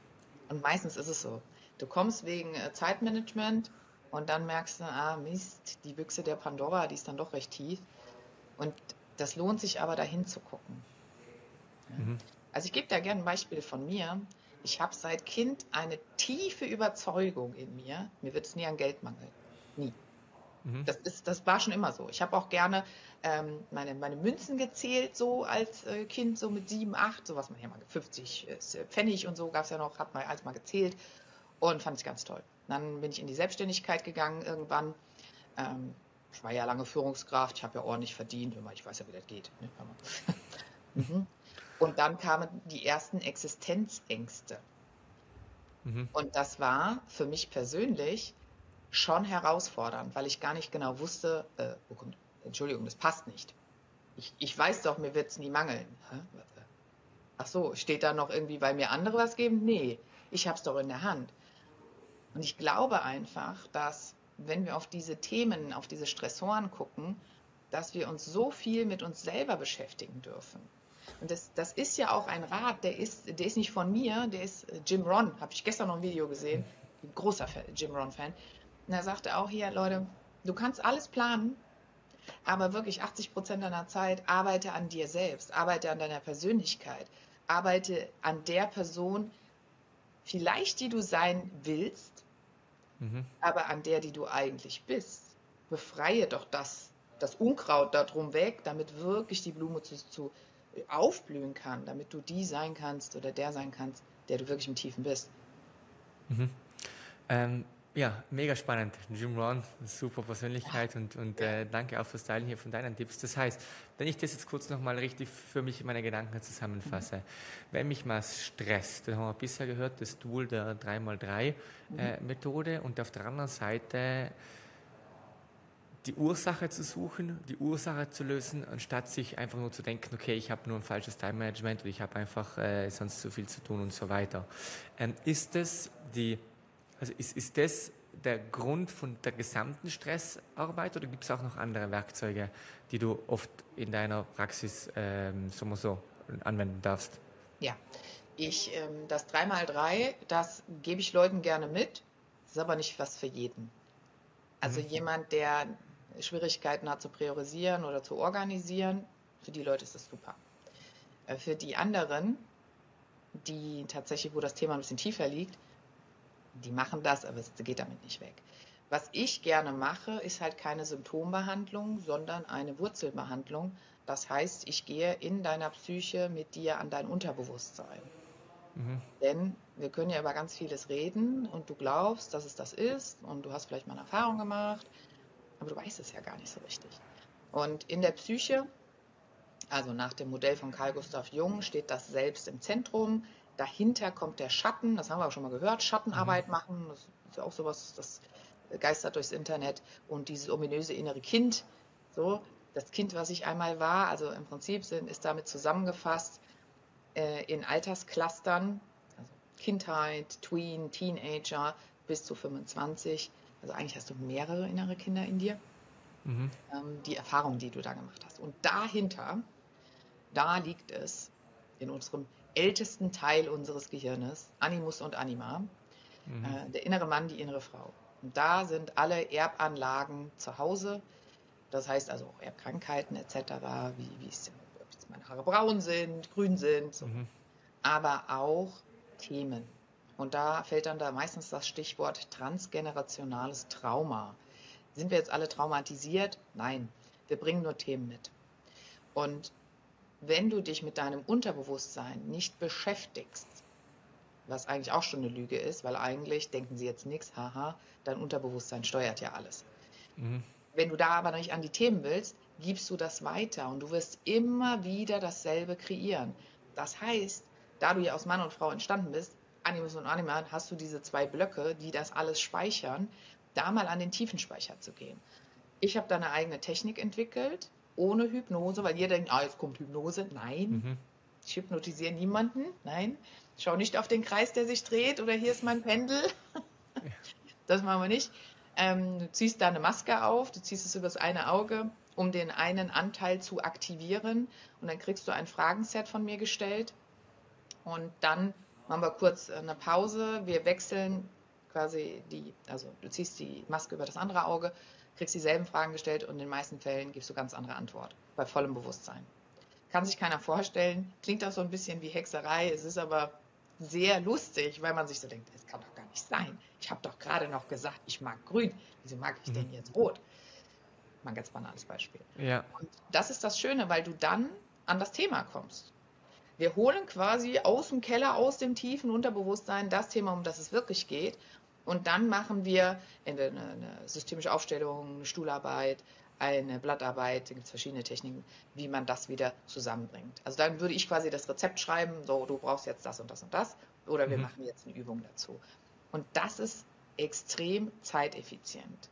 und meistens ist es so. Du kommst wegen äh, Zeitmanagement und dann merkst du, ah Mist, die Büchse der Pandora, die ist dann doch recht tief. Und das lohnt sich aber dahin zu gucken. Mhm. Also ich gebe da gerne ein Beispiel von mir. Ich habe seit Kind eine tiefe Überzeugung in mir, mir wird es nie an Geld mangeln. Nie. Mhm. Das, ist, das war schon immer so. Ich habe auch gerne ähm, meine, meine Münzen gezählt, so als äh, Kind, so mit sieben, acht, so was man hier mal 50 äh, Pfennig und so gab es ja noch, hat man alles mal gezählt und fand ich ganz toll. Dann bin ich in die Selbstständigkeit gegangen irgendwann. Ähm, ich war ja lange Führungskraft, ich habe ja ordentlich verdient, ich weiß ja, wie das geht. Ne? mhm. Und dann kamen die ersten Existenzängste. Mhm. Und das war für mich persönlich schon herausfordernd, weil ich gar nicht genau wusste, äh, kommt, Entschuldigung, das passt nicht. Ich, ich weiß doch, mir wird es nie mangeln. Ach so, steht da noch irgendwie, weil mir andere was geben? Nee, ich habe es doch in der Hand. Und ich glaube einfach, dass wenn wir auf diese Themen, auf diese Stressoren gucken, dass wir uns so viel mit uns selber beschäftigen dürfen. Und das, das ist ja auch ein Rat, der ist, der ist nicht von mir, der ist äh, Jim Ron, habe ich gestern noch ein Video gesehen, großer Jim Ron-Fan. Und er sagte auch hier, Leute, du kannst alles planen, aber wirklich 80 Prozent deiner Zeit arbeite an dir selbst, arbeite an deiner Persönlichkeit, arbeite an der Person, vielleicht die du sein willst, mhm. aber an der, die du eigentlich bist. Befreie doch das, das Unkraut darum weg, damit wirklich die Blume zu, zu aufblühen kann, damit du die sein kannst oder der sein kannst, der du wirklich im Tiefen bist.
Mhm. Ähm, ja, mega spannend. Jim Ron, super Persönlichkeit und, und äh, danke auch fürs Teilen hier von deinen Tipps. Das heißt, wenn ich das jetzt kurz nochmal richtig für mich meine Gedanken zusammenfasse, mhm. wenn mich was stresst, dann haben wir bisher gehört, das Tool der 3x3-Methode äh, und auf der anderen Seite die Ursache zu suchen, die Ursache zu lösen, anstatt sich einfach nur zu denken, okay, ich habe nur ein falsches Time-Management oder ich habe einfach äh, sonst zu viel zu tun und so weiter. Ähm, ist das die also ist, ist das der Grund von der gesamten Stressarbeit oder gibt es auch noch andere Werkzeuge, die du oft in deiner Praxis ähm, so, so anwenden darfst?
Ja, ich, ähm, das 3x3, das gebe ich Leuten gerne mit, ist aber nicht was für jeden. Also mhm. jemand, der Schwierigkeiten hat zu priorisieren oder zu organisieren, für die Leute ist das super. Äh, für die anderen, die tatsächlich, wo das Thema ein bisschen tiefer liegt, die machen das, aber es geht damit nicht weg. Was ich gerne mache, ist halt keine Symptombehandlung, sondern eine Wurzelbehandlung. Das heißt, ich gehe in deiner Psyche mit dir an dein Unterbewusstsein. Mhm. Denn wir können ja über ganz vieles reden und du glaubst, dass es das ist und du hast vielleicht mal eine Erfahrung gemacht, aber du weißt es ja gar nicht so richtig. Und in der Psyche Also nach dem Modell von Carl Gustav Jung steht das Selbst im Zentrum. Dahinter kommt der Schatten, das haben wir auch schon mal gehört, Schattenarbeit mhm. machen, das ist ja auch sowas, das geistert durchs Internet. Und dieses ominöse innere Kind, so, das Kind, was ich einmal war, also im Prinzip sind, ist damit zusammengefasst äh, in Altersclustern, also Kindheit, Tween, Teenager bis zu 25. Also eigentlich hast du mehrere innere Kinder in dir. Mhm. Ähm, die Erfahrung, die du da gemacht hast. Und dahinter, da liegt es in unserem ältesten Teil unseres Gehirnes, Animus und Anima, mhm. äh, der innere Mann, die innere Frau. Und da sind alle Erbanlagen zu Hause. Das heißt also auch Erbkrankheiten etc., wie, wie es, ob meine Haare braun sind, grün sind, so. mhm. aber auch Themen. Und da fällt dann da meistens das Stichwort transgenerationales Trauma. Sind wir jetzt alle traumatisiert? Nein, wir bringen nur Themen mit. Und wenn du dich mit deinem Unterbewusstsein nicht beschäftigst, was eigentlich auch schon eine Lüge ist, weil eigentlich denken sie jetzt nichts, haha, dein Unterbewusstsein steuert ja alles. Mhm. Wenn du da aber nicht an die Themen willst, gibst du das weiter und du wirst immer wieder dasselbe kreieren. Das heißt, da du ja aus Mann und Frau entstanden bist, Animus und Anima, hast du diese zwei Blöcke, die das alles speichern, da mal an den Tiefenspeicher zu gehen. Ich habe da eine eigene Technik entwickelt, ohne Hypnose, weil ihr denkt, ah, jetzt kommt Hypnose. Nein, mhm. ich hypnotisiere niemanden. Nein, schau nicht auf den Kreis, der sich dreht oder hier ist mein Pendel. das machen wir nicht. Ähm, du ziehst da eine Maske auf, du ziehst es übers eine Auge, um den einen Anteil zu aktivieren. Und dann kriegst du ein Fragenset von mir gestellt. Und dann machen wir kurz eine Pause. Wir wechseln quasi die, also du ziehst die Maske über das andere Auge, kriegst dieselben Fragen gestellt und in den meisten Fällen gibst du ganz andere Antwort, bei vollem Bewusstsein. Kann sich keiner vorstellen, klingt auch so ein bisschen wie Hexerei, es ist aber sehr lustig, weil man sich so denkt, das kann doch gar nicht sein. Ich habe doch gerade noch gesagt, ich mag grün, wieso mag ich denn mhm. jetzt rot? Mal ein ganz banales Beispiel. Ja. Und das ist das Schöne, weil du dann an das Thema kommst. Wir holen quasi aus dem Keller, aus dem tiefen Unterbewusstsein das Thema, um das es wirklich geht. Und dann machen wir eine, eine systemische Aufstellung, eine Stuhlarbeit, eine Blattarbeit, da gibt es verschiedene Techniken, wie man das wieder zusammenbringt. Also dann würde ich quasi das Rezept schreiben, so du brauchst jetzt das und das und das, oder wir mhm. machen jetzt eine Übung dazu. Und das ist extrem zeiteffizient.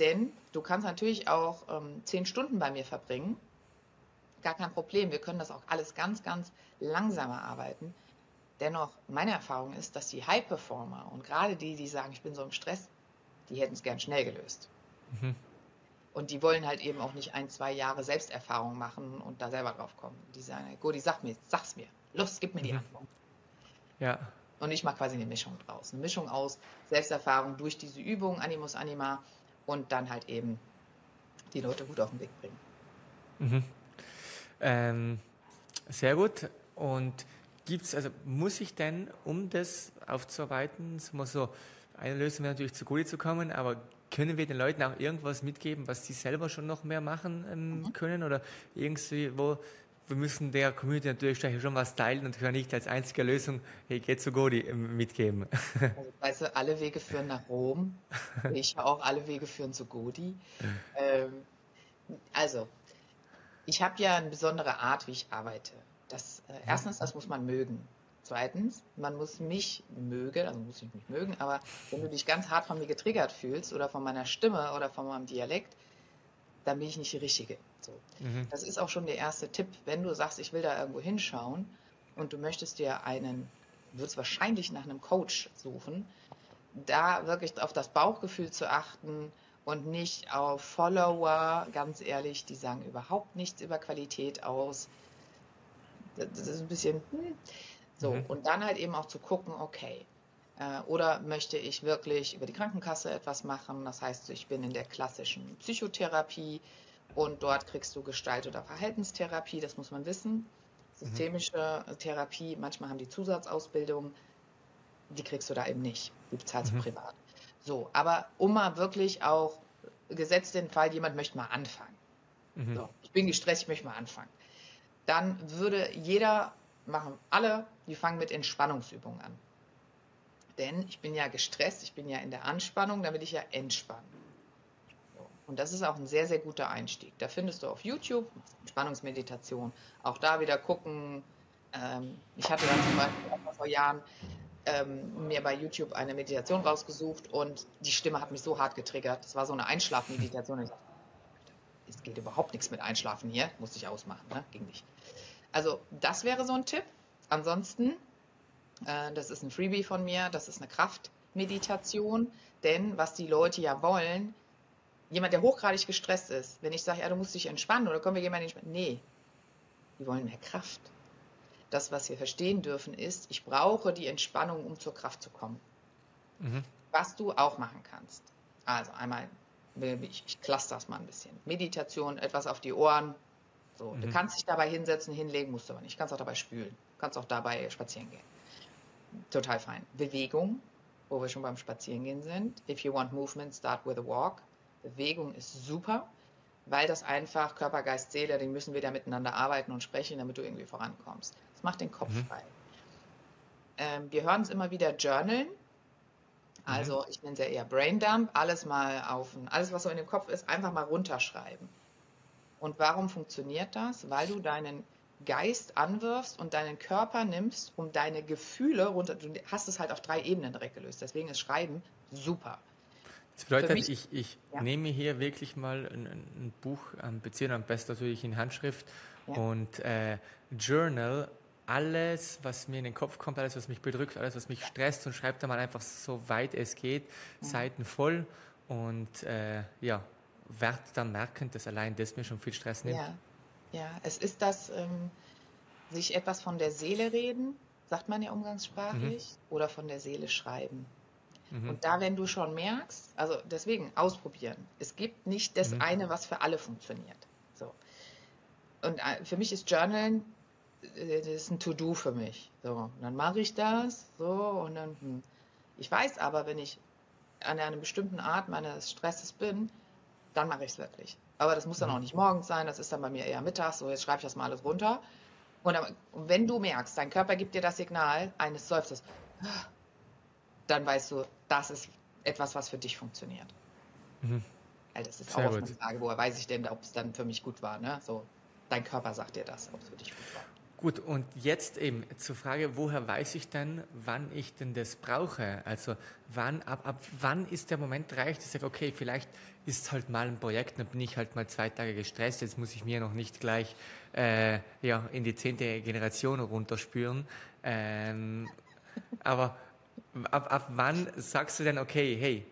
Denn du kannst natürlich auch ähm, zehn Stunden bei mir verbringen gar kein Problem. Wir können das auch alles ganz, ganz langsamer arbeiten. Dennoch, meine Erfahrung ist, dass die High-Performer und gerade die, die sagen, ich bin so im Stress, die hätten es gern schnell gelöst. Mhm. Und die wollen halt eben auch nicht ein, zwei Jahre Selbsterfahrung machen und da selber drauf kommen. Die sagen, Godi, sag mir, sag's mir. Los, gib mir die mhm. Antwort. Ja. Und ich mache quasi eine Mischung draus. Eine Mischung aus Selbsterfahrung durch diese Übung, Animus Anima, und dann halt eben die Leute gut auf den Weg bringen.
Mhm. Ähm, sehr gut. Und gibt's, also muss ich denn, um das aufzuarbeiten, so, eine Lösung wäre natürlich zu Gute zu kommen, aber können wir den Leuten auch irgendwas mitgeben, was sie selber schon noch mehr machen ähm, mhm. können? Oder irgendwie, wo wir müssen der Community natürlich schon was teilen und können nicht als einzige Lösung, hey, geht zu Godi ähm, mitgeben.
Also, weißt du, alle Wege führen nach Rom. ich auch, alle Wege führen zu Godi. Ähm, also, ich habe ja eine besondere Art, wie ich arbeite. Das, äh, erstens, das muss man mögen. Zweitens, man muss mich mögen, also muss ich mich mögen, aber wenn du dich ganz hart von mir getriggert fühlst oder von meiner Stimme oder von meinem Dialekt, dann bin ich nicht die Richtige. So. Mhm. Das ist auch schon der erste Tipp. Wenn du sagst, ich will da irgendwo hinschauen und du möchtest dir einen, würdest wahrscheinlich nach einem Coach suchen, da wirklich auf das Bauchgefühl zu achten, und nicht auf Follower, ganz ehrlich, die sagen überhaupt nichts über Qualität aus. Das ist ein bisschen, hm. so. Mhm. Und dann halt eben auch zu gucken, okay, äh, oder möchte ich wirklich über die Krankenkasse etwas machen? Das heißt, ich bin in der klassischen Psychotherapie und dort kriegst du Gestalt- oder Verhaltenstherapie, das muss man wissen. Mhm. Systemische mhm. Therapie, manchmal haben die Zusatzausbildung, die kriegst du da eben nicht. Die bezahlst du mhm. privat. So, aber um mal wirklich auch gesetzt den Fall, jemand möchte mal anfangen. Mhm. So, ich bin gestresst, ich möchte mal anfangen. Dann würde jeder machen, alle, die fangen mit Entspannungsübungen an. Denn ich bin ja gestresst, ich bin ja in der Anspannung, dann will ich ja entspannen. Und das ist auch ein sehr, sehr guter Einstieg. Da findest du auf YouTube Entspannungsmeditation. Auch da wieder gucken. Ähm, ich hatte dann zum Beispiel vor Jahren ähm, mir bei YouTube eine Meditation rausgesucht und die Stimme hat mich so hart getriggert. Das war so eine Einschlafmeditation. Ich dachte, es geht überhaupt nichts mit Einschlafen hier. Musste ich ausmachen, ne? Ging nicht. Also, das wäre so ein Tipp. Ansonsten, äh, das ist ein Freebie von mir, das ist eine Kraftmeditation. Denn was die Leute ja wollen, jemand, der hochgradig gestresst ist, wenn ich sage, ja, du musst dich entspannen oder können wir jemanden entspannen? Nee, die wollen mehr Kraft. Das, was wir verstehen dürfen, ist, ich brauche die Entspannung, um zur Kraft zu kommen. Mhm. Was du auch machen kannst. Also einmal, ich, ich cluster das mal ein bisschen. Meditation, etwas auf die Ohren. So, mhm. Du kannst dich dabei hinsetzen, hinlegen, musst du aber nicht. Du kannst auch dabei spülen. Du kannst auch dabei spazieren gehen. Total fein. Bewegung, wo wir schon beim Spazierengehen sind. If you want movement, start with a walk. Bewegung ist super, weil das einfach Körper, Geist, Seele, die müssen wieder miteinander arbeiten und sprechen, damit du irgendwie vorankommst. Das macht den Kopf mhm. frei. Ähm, wir hören es immer wieder journalen. Mhm. Also ich nenne es ja eher Braindump, alles mal auf, alles was so in dem Kopf ist, einfach mal runterschreiben. Und warum funktioniert das? Weil du deinen Geist anwirfst und deinen Körper nimmst, um deine Gefühle runter. Du hast es halt auf drei Ebenen direkt gelöst. Deswegen ist Schreiben super.
Das bedeutet, mich, ich, ich ja. nehme hier wirklich mal ein, ein Buch, ein beziehen am besten natürlich in Handschrift ja. und äh, Journal alles, was mir in den Kopf kommt, alles, was mich bedrückt, alles, was mich stresst und schreibe da mal einfach so weit es geht, ja. Seiten voll und äh, ja, werde dann merken, dass allein das mir schon viel Stress nimmt.
Ja, ja. es ist das, ähm, sich etwas von der Seele reden, sagt man ja umgangssprachlich, mhm. oder von der Seele schreiben. Mhm. Und da, wenn du schon merkst, also deswegen ausprobieren. Es gibt nicht das mhm. eine, was für alle funktioniert. So. Und äh, für mich ist Journalen, das ist ein To-Do für mich. So, dann mache ich das, so, und dann, hm. ich weiß aber, wenn ich an einer bestimmten Art meines Stresses bin, dann mache ich es wirklich. Aber das muss dann mhm. auch nicht morgens sein, das ist dann bei mir eher mittags, so jetzt schreibe ich das mal alles runter. Und, dann, wenn du merkst, dein Körper gibt dir das Signal eines Seufzers, dann weißt du, das ist etwas, was für dich funktioniert. Mhm. Also das ist Sehr auch eine Frage, woher weiß ich denn, ob es dann für mich gut war. Ne? So, dein Körper sagt dir das, ob es für dich gut war.
Gut, und jetzt eben zur Frage, woher weiß ich denn, wann ich denn das brauche? Also wann, ab, ab wann ist der Moment reich, dass ich sage, okay, vielleicht ist halt mal ein Projekt, dann bin ich halt mal zwei Tage gestresst, jetzt muss ich mir noch nicht gleich äh, ja, in die zehnte Generation runterspüren. Ähm, aber ab, ab wann sagst du denn, okay, hey,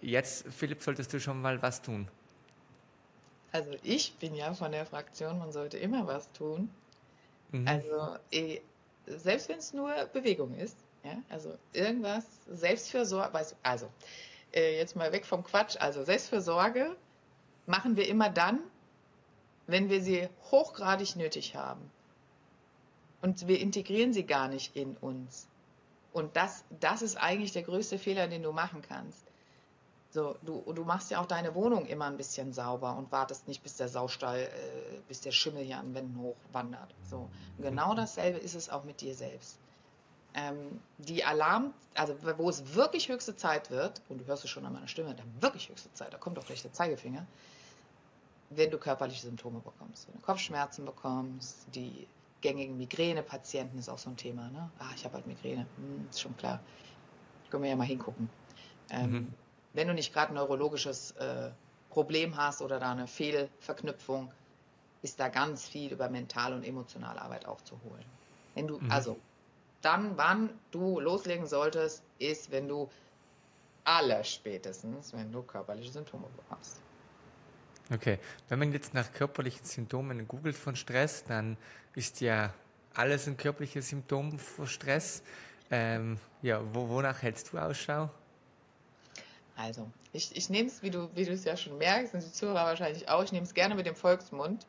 jetzt, Philipp, solltest du schon mal was tun?
Also ich bin ja von der Fraktion, man sollte immer was tun. Mhm. Also eh, selbst wenn es nur Bewegung ist, ja, also irgendwas, Selbstfürsorge, also äh, jetzt mal weg vom Quatsch, also Selbstfürsorge machen wir immer dann, wenn wir sie hochgradig nötig haben. Und wir integrieren sie gar nicht in uns. Und das, das ist eigentlich der größte Fehler, den du machen kannst. So, du, du machst ja auch deine Wohnung immer ein bisschen sauber und wartest nicht, bis der Saustall, äh, bis der Schimmel hier an Wänden hochwandert. So, und genau dasselbe ist es auch mit dir selbst. Ähm, die Alarm, also wo es wirklich höchste Zeit wird, und du hörst es schon an meiner Stimme, dann wirklich höchste Zeit, da kommt auch gleich der Zeigefinger, wenn du körperliche Symptome bekommst, wenn du Kopfschmerzen bekommst, die gängigen Migränepatienten ist auch so ein Thema. Ne? Ah, ich habe halt Migräne, hm, ist schon klar. Können wir ja mal hingucken. Ähm, mhm. Wenn du nicht gerade ein neurologisches äh, Problem hast oder da eine Fehlverknüpfung, ist da ganz viel über mentale und emotionale Arbeit aufzuholen. Wenn du, mhm. also, dann, wann du loslegen solltest, ist, wenn du aller spätestens, wenn du körperliche Symptome bekommst.
Okay, wenn man jetzt nach körperlichen Symptomen googelt von Stress, dann ist ja alles ein körperliches Symptom von Stress. Ähm, ja, wo, wonach hältst du Ausschau?
Also, ich, ich nehme es, wie du, wie du es ja schon merkst, und die Zuhörer wahrscheinlich auch, ich nehme es gerne mit dem Volksmund.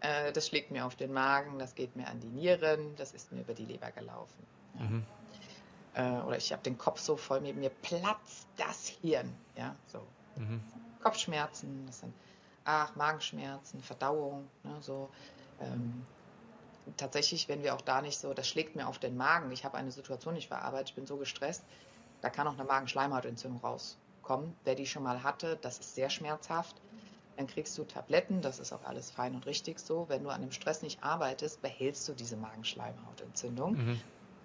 Äh, das schlägt mir auf den Magen, das geht mir an die Nieren, das ist mir über die Leber gelaufen. Ja. Mhm. Äh, oder ich habe den Kopf so voll, mit mir platzt das Hirn. Ja, so. Mhm. Kopfschmerzen, das sind ach, Magenschmerzen, Verdauung, ne, so. Ähm, tatsächlich, wenn wir auch da nicht so, das schlägt mir auf den Magen. Ich habe eine Situation nicht verarbeitet, ich bin so gestresst, da kann auch eine Magenschleimhautentzündung rauskommen. Wer die schon mal hatte, das ist sehr schmerzhaft. dann kriegst du Tabletten, das ist auch alles fein und richtig so. Wenn du an dem Stress nicht arbeitest, behältst du diese Magenschleimhautentzündung. Mhm.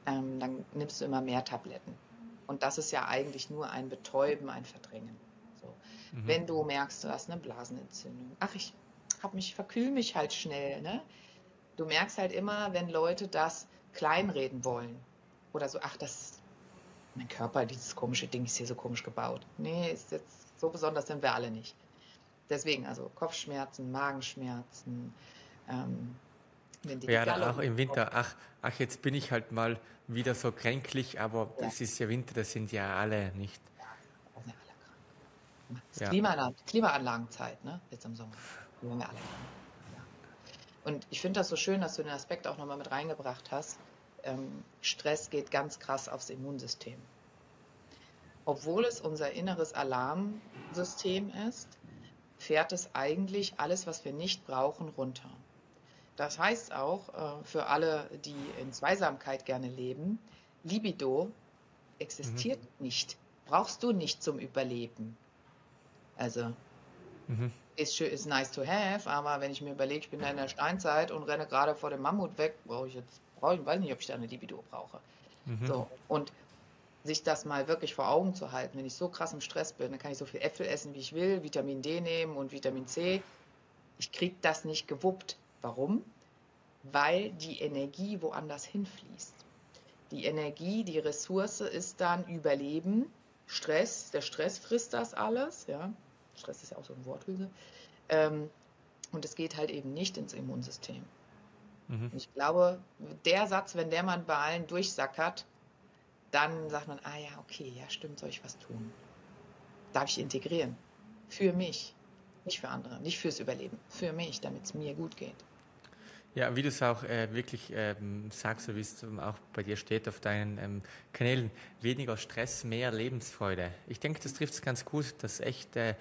Ähm, dann nimmst du immer mehr Tabletten. Und das ist ja eigentlich nur ein Betäuben, ein Verdrängen. So. Mhm. Wenn du merkst, du hast eine Blasenentzündung, ach, ich hab mich, verkühl mich halt schnell, ne? Du merkst halt immer, wenn Leute das kleinreden wollen. Oder so, ach, das, mein Körper, dieses komische Ding ist hier so komisch gebaut. Nee, ist jetzt so besonders sind wir alle nicht. Deswegen, also Kopfschmerzen, Magenschmerzen, ähm,
ja, auch im Winter, ach, ach, jetzt bin ich halt mal wieder so kränklich, aber ja. das ist ja Winter, das sind ja alle nicht. Ja, sind alle
krank. Das ja. Klimaanlagen, Klimaanlagenzeit, ne? Jetzt im Sommer. Wir alle krank. Ja. Und ich finde das so schön, dass du den Aspekt auch nochmal mit reingebracht hast. Ähm, Stress geht ganz krass aufs Immunsystem. Obwohl es unser inneres Alarmsystem ist, fährt es eigentlich alles, was wir nicht brauchen, runter. Das heißt auch äh, für alle, die in Zweisamkeit gerne leben, Libido existiert mhm. nicht. Brauchst du nicht zum Überleben. Also mhm. ist, ist nice to have, aber wenn ich mir überlege, ich bin da in der Steinzeit und renne gerade vor dem Mammut weg, brauche ich jetzt, brauche ich, weiß nicht, ob ich da eine Libido brauche. Mhm. So, und sich das mal wirklich vor Augen zu halten. Wenn ich so krass im Stress bin, dann kann ich so viel Äpfel essen, wie ich will, Vitamin D nehmen und Vitamin C. Ich kriege das nicht gewuppt. Warum? Weil die Energie woanders hinfließt. Die Energie, die Ressource ist dann Überleben, Stress. Der Stress frisst das alles. Ja? Stress ist ja auch so ein Worthülse. Ähm, und es geht halt eben nicht ins Immunsystem. Mhm. Ich glaube, der Satz, wenn der mal bei allen durchsackert, dann sagt man, ah ja, okay, ja stimmt, soll ich was tun? Darf ich integrieren? Für mich, nicht für andere, nicht fürs Überleben, für mich, damit es mir gut geht.
Ja, wie du es auch äh, wirklich ähm, sagst, so wie es auch bei dir steht auf deinen ähm, Kanälen, weniger Stress, mehr Lebensfreude. Ich denke, das trifft es ganz gut, dass echt, äh,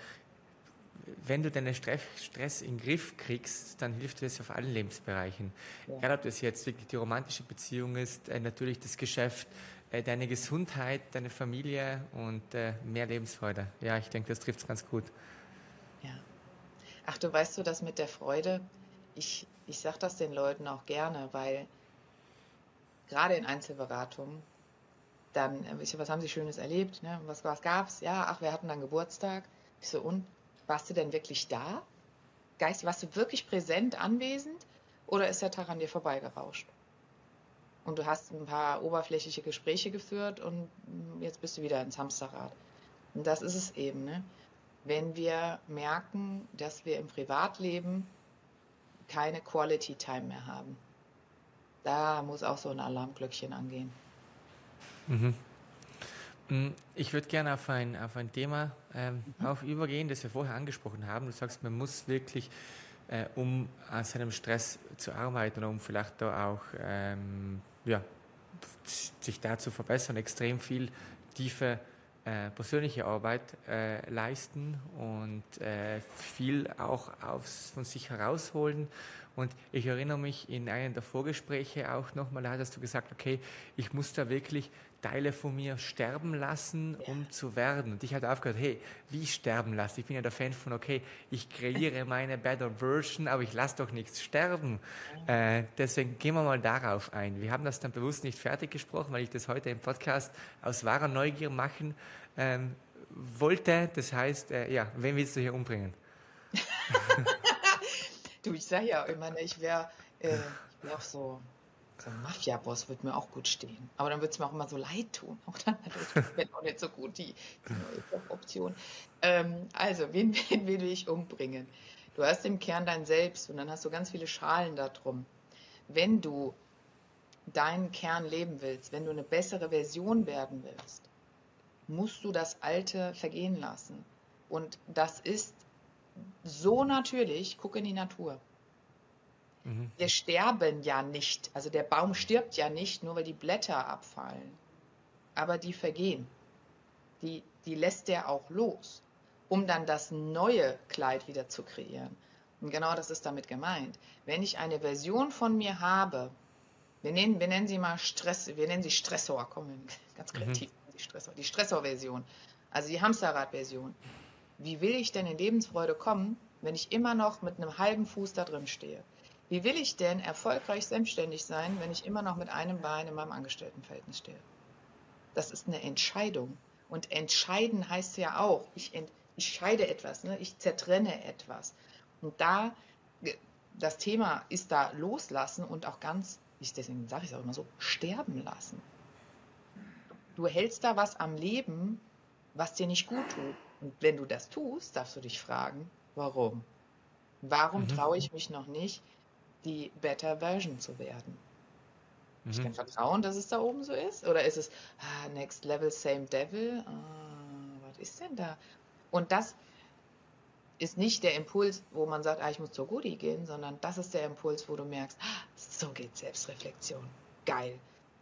wenn du deinen Stress, in den Griff kriegst, dann hilft dir das auf allen Lebensbereichen. Ja. Egal, ob das jetzt wirklich die romantische Beziehung ist, äh, natürlich das Geschäft, äh, deine Gesundheit, deine Familie und äh, mehr Lebensfreude. Ja, ich denke, das trifft es ganz gut.
Ja. Ach, du weißt du, das mit der Freude, ich, ich sage das den Leuten auch gerne, weil gerade in Einzelberatungen, dann, was haben sie Schönes erlebt? Ne? Was, was gab's? Ja, ach, wir hatten dann Geburtstag. Ich so, und warst du denn wirklich da? Geist, warst du wirklich präsent, anwesend? Oder ist der Tag an dir vorbeigerauscht? und du hast ein paar oberflächliche Gespräche geführt und jetzt bist du wieder ins Hamsterrad. Und das ist es eben, ne? wenn wir merken, dass wir im Privatleben keine Quality Time mehr haben. Da muss auch so ein Alarmglöckchen angehen.
Mhm. Mm, ich würde gerne auf ein, auf ein Thema ähm, mhm. auch übergehen, das wir vorher angesprochen haben. Du sagst, man muss wirklich äh, um an seinem Stress zu arbeiten oder um vielleicht da auch ähm, ja, sich da zu verbessern, extrem viel tiefe äh, persönliche Arbeit äh, leisten und äh, viel auch aus, von sich herausholen. Und ich erinnere mich in einem der Vorgespräche auch nochmal, da hattest du gesagt, okay, ich muss da wirklich Teile von mir sterben lassen, um zu werden. Und ich hatte aufgehört, hey, wie sterben lassen? Ich bin ja der Fan von, okay, ich kreiere meine Better Version, aber ich lasse doch nichts sterben. Äh, deswegen gehen wir mal darauf ein. Wir haben das dann bewusst nicht fertig gesprochen, weil ich das heute im Podcast aus wahrer Neugier machen ähm, wollte. Das heißt, äh, ja, wen willst du hier umbringen?
du, ich sage ja, ich meine, ich wäre äh, wär auch so so ein Mafia-Boss wird mir auch gut stehen. Aber dann wird es mir auch immer so leid tun. Auch dann wäre auch nicht so gut die, die neue Option. Ähm, also, wen, wen will ich umbringen? Du hast im Kern dein Selbst und dann hast du ganz viele Schalen da drum. Wenn du deinen Kern leben willst, wenn du eine bessere Version werden willst, musst du das Alte vergehen lassen. Und das ist so natürlich, guck in die Natur. Mhm. Wir sterben ja nicht. Also der Baum stirbt ja nicht, nur weil die Blätter abfallen. Aber die vergehen. Die, die lässt der auch los, um dann das neue Kleid wieder zu kreieren. Und genau das ist damit gemeint. Wenn ich eine Version von mir habe, wir nennen, wir nennen sie mal Stress, wir nennen sie Stressor, kommen ganz mhm. kreativ, mhm. die Stressor, die Stressor-Version, also die Hamsterrad-Version. Wie will ich denn in Lebensfreude kommen, wenn ich immer noch mit einem halben Fuß da drin stehe? Wie will ich denn erfolgreich selbstständig sein, wenn ich immer noch mit einem Bein in meinem Angestelltenverhältnis stehe? Das ist eine Entscheidung. Und entscheiden heißt ja auch, ich, ent, ich scheide etwas, ne? ich zertrenne etwas. Und da, das Thema ist da loslassen und auch ganz, ich, deswegen sage ich es auch immer so, sterben lassen. Du hältst da was am Leben, was dir nicht gut tut. Und wenn du das tust, darfst du dich fragen, warum? Warum mhm. traue ich mich noch nicht, die Better Version zu werden? Mhm. Ich kann vertrauen, dass es da oben so ist? Oder ist es, ah, Next Level, Same Devil? Ah, was ist denn da? Und das ist nicht der Impuls, wo man sagt, ah, ich muss zur Goodie gehen, sondern das ist der Impuls, wo du merkst, ah, so geht Selbstreflexion. Geil.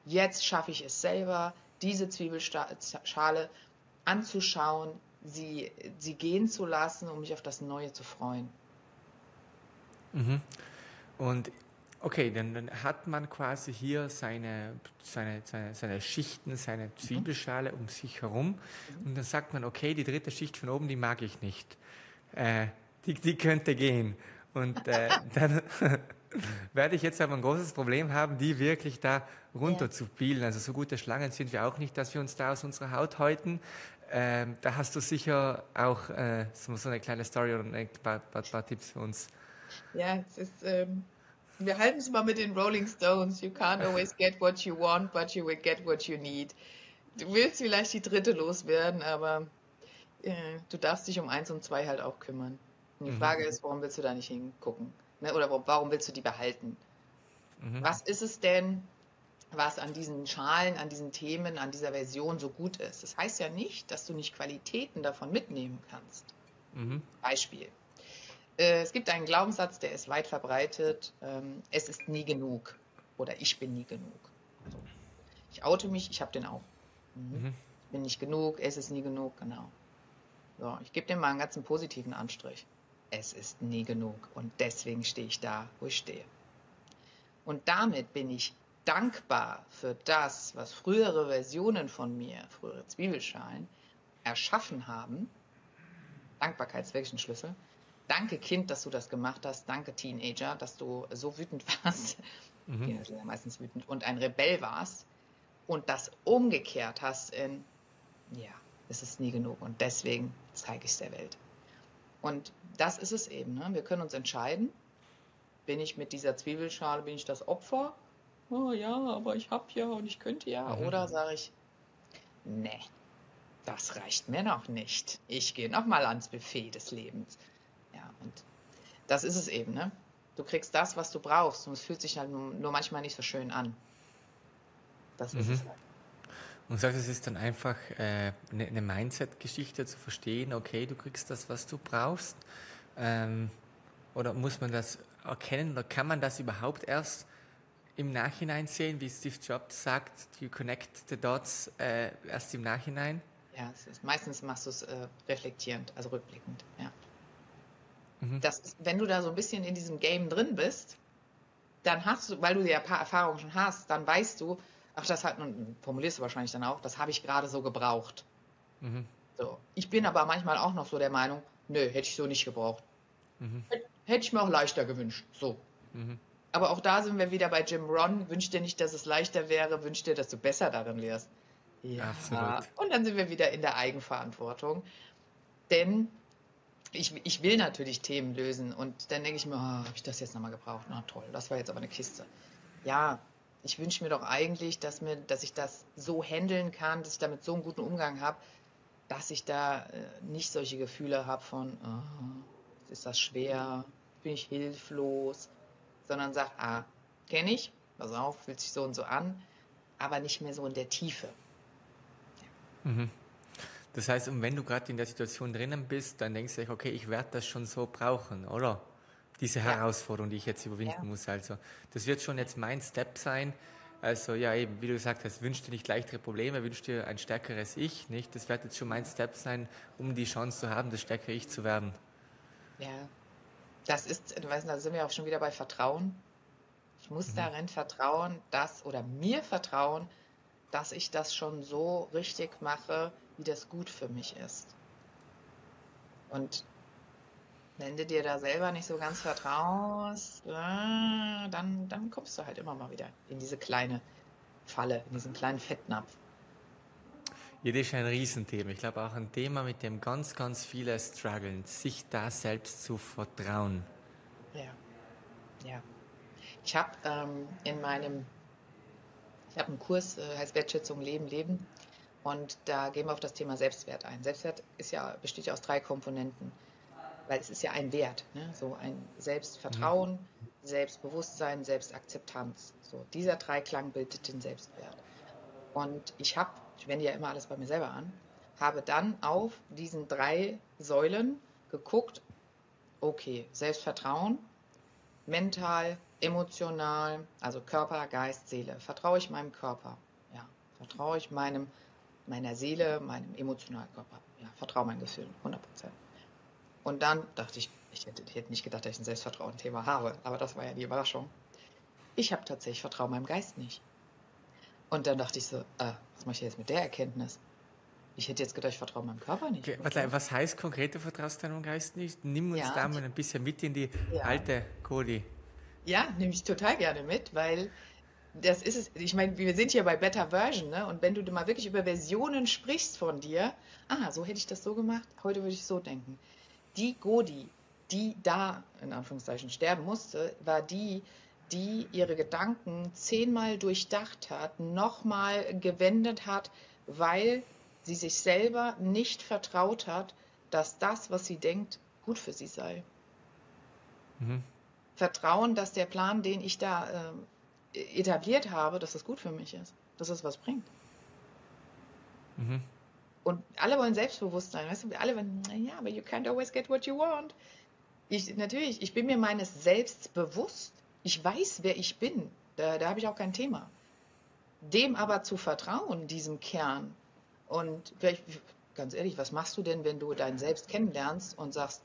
Jetzt schaffe ich es selber, diese Zwiebelschale anzuschauen, sie, sie gehen zu lassen, um mich auf das Neue zu freuen.
Mhm. Und okay, dann, dann, hat man quasi hier seine, seine, seine, seine Schichten, seine mhm. Zwiebelschale mhm. um sich herum. Mhm. Und dann sagt man, okay, die dritte Schicht von oben, die mag ich nicht. Äh, die, die könnte gehen. Und äh, dann werde ich jetzt aber ein großes Problem haben, die wirklich da runter ja. zu peelen. Also so gute Schlangen sind wir auch nicht, dass wir uns da aus unserer Haut häuten. Ähm, da hast du sicher auch äh, so eine kleine Story oder ein paar, paar, paar Tipps für uns.
Ja, es ist, ähm, wir halten es mal mit den Rolling Stones. You can't always get what you want, but you will get what you need. Du willst vielleicht die dritte loswerden, aber äh, du darfst dich um eins und zwei halt auch kümmern. Und die mhm. Frage ist, warum willst du da nicht hingucken? Ne? Oder warum willst du die behalten? Mhm. Was ist es denn, was an diesen Schalen, an diesen Themen, an dieser Version so gut ist? Das heißt ja nicht, dass du nicht Qualitäten davon mitnehmen kannst. Mhm. Beispiel. Äh, es gibt einen Glaubenssatz, der ist weit verbreitet. Ähm, es ist nie genug. Oder ich bin nie genug. Also, ich oute mich, ich habe den auch. Mhm. mhm. Ich bin nicht genug, es ist nie genug, genau. So, ich gebe dem mal einen ganzen positiven Anstrich es ist nie genug und deswegen stehe ich da, wo ich stehe. Und damit bin ich dankbar für das, was frühere Versionen von mir, frühere Zwiebelschalen, erschaffen haben. Dankbarkeit ist wirklich ein Schlüssel. Danke Kind, dass du das gemacht hast. Danke Teenager, dass du so wütend warst. Mhm. Ja, sind ja meistens wütend. Und ein Rebell warst. Und das umgekehrt hast in, ja, es ist nie genug. Und deswegen zeige ich es der Welt. Und das ist es eben. Ne? Wir können uns entscheiden, bin ich mit dieser Zwiebelschale, bin ich das Opfer? Oh ja, aber ich hab ja und ich könnte ja. Mhm. Oder sage ich, nee, das reicht mir noch nicht. Ich gehe noch mal ans Buffet des Lebens. Und das ist es eben. Ne? Du kriegst das, was du brauchst und es fühlt sich halt nur manchmal nicht so schön an.
Das mhm. ist es halt. Und sagst, es ist dann einfach äh, eine, eine Mindset-Geschichte zu verstehen, okay, du kriegst das, was du brauchst. Ähm, oder muss man das erkennen oder kann man das überhaupt erst im Nachhinein sehen, wie Steve Jobs sagt, you connect the dots äh, erst im Nachhinein?
Ja, ist, meistens machst du es äh, reflektierend, also rückblickend. Mhm. Das, wenn du da so ein bisschen in diesem Game drin bist, dann hast du, weil du ja ein paar Erfahrungen schon hast, dann weißt du, ach, das hat, formulierst du wahrscheinlich dann auch, das habe ich gerade so gebraucht. Mhm. So. Ich bin aber manchmal auch noch so der Meinung, nö, hätte ich so nicht gebraucht. Mhm. Hätte ich mir auch leichter gewünscht. So. Mhm. Aber auch da sind wir wieder bei Jim Ron. Wünscht dir nicht, dass es leichter wäre, wünscht dir, dass du besser darin wärst. Ja. Absolut. Und dann sind wir wieder in der Eigenverantwortung. Denn ich, ich will natürlich Themen lösen und dann denke ich mir, oh, habe ich das jetzt nochmal gebraucht? Na toll, das war jetzt aber eine Kiste. Ja, ich wünsche mir doch eigentlich, dass, mir, dass ich das so handeln kann, dass ich damit so einen guten Umgang habe, dass ich da äh, nicht solche Gefühle habe von, oh, ist das schwer, bin ich hilflos, sondern sage, ah, kenne ich, pass auf, fühlt sich so und so an, aber nicht mehr so in der Tiefe.
Ja. Mhm. Das heißt, und wenn du gerade in der Situation drinnen bist, dann denkst du dich, okay, ich werde das schon so brauchen, oder? diese Herausforderung, die ich jetzt überwinden ja. muss. Also das wird schon jetzt mein Step sein. Also ja, eben, wie du gesagt hast, wünschst dir nicht leichtere Probleme, wünschst dir ein stärkeres Ich, nicht? Das wird jetzt schon mein Step sein, um die Chance zu haben, das stärkere Ich zu werden.
Ja, das ist, du weißt, da sind wir auch schon wieder bei Vertrauen. Ich muss mhm. darin vertrauen, dass, oder mir vertrauen, dass ich das schon so richtig mache, wie das gut für mich ist. Und Wenn du dir da selber nicht so ganz vertraust, äh, dann, dann kommst du halt immer mal wieder in diese kleine Falle, in diesen kleinen Fettnapf.
Ja, das ist ein Riesenthema. Ich glaube auch ein Thema, mit dem ganz, ganz viele strugglen, sich da selbst zu vertrauen.
Ja, ja. Ich habe ähm, in meinem, ich habe einen Kurs, äh, heißt Wertschätzung Leben, Leben. Und da gehen wir auf das Thema Selbstwert ein. Selbstwert ist ja, besteht ja aus drei Komponenten weil es ist ja ein Wert, ne? so ein Selbstvertrauen, mhm. Selbstbewusstsein, Selbstakzeptanz. So dieser Dreiklang bildet den Selbstwert. Und ich habe, ich wende ja immer alles bei mir selber an, habe dann auf diesen drei Säulen geguckt, okay, Selbstvertrauen, mental, emotional, also Körper, Geist, Seele. Vertraue ich meinem Körper? Ja. Vertraue ich meinem, meiner Seele, meinem emotionalen Körper? Ja. Vertraue meinen Gefühlen, 100 Prozent. Und dann dachte ich, ich hätte, ich hätte nicht gedacht, dass ich ein Selbstvertrauen-Thema habe, aber das war ja die Überraschung. Ich habe tatsächlich Vertrauen meinem Geist nicht. Und dann dachte ich so, äh, was mache ich jetzt mit der Erkenntnis? Ich hätte jetzt gedacht, ich vertraue meinem Körper nicht.
Okay, was heißt konkrete Vertraust deinem Geist nicht? Nimm uns ja. da mal ein bisschen mit in die ja. alte Cody.
Ja, nehme ich total gerne mit, weil das ist es. Ich meine, wir sind hier bei Better Version, ne? Und wenn du mal wirklich über Versionen sprichst von dir, ah, so hätte ich das so gemacht, heute würde ich so denken die Godi, die da in Anführungszeichen sterben musste, war die, die ihre Gedanken zehnmal durchdacht hat, nochmal gewendet hat, weil sie sich selber nicht vertraut hat, dass das, was sie denkt, gut für sie sei. Mhm. Vertrauen, dass der Plan, den ich da äh, etabliert habe, dass das gut für mich ist, dass es was bringt. Mhm. Und alle wollen Selbstbewusstsein, weißt du, alle wollen, ja, aber you can't always get what you want. Ich, natürlich, ich bin mir meines Selbst bewusst. Ich weiß, wer ich bin. Da, da habe ich auch kein Thema. Dem aber zu vertrauen, diesem Kern. Und vielleicht, ganz ehrlich, was machst du denn, wenn du dein Selbst kennenlernst und sagst,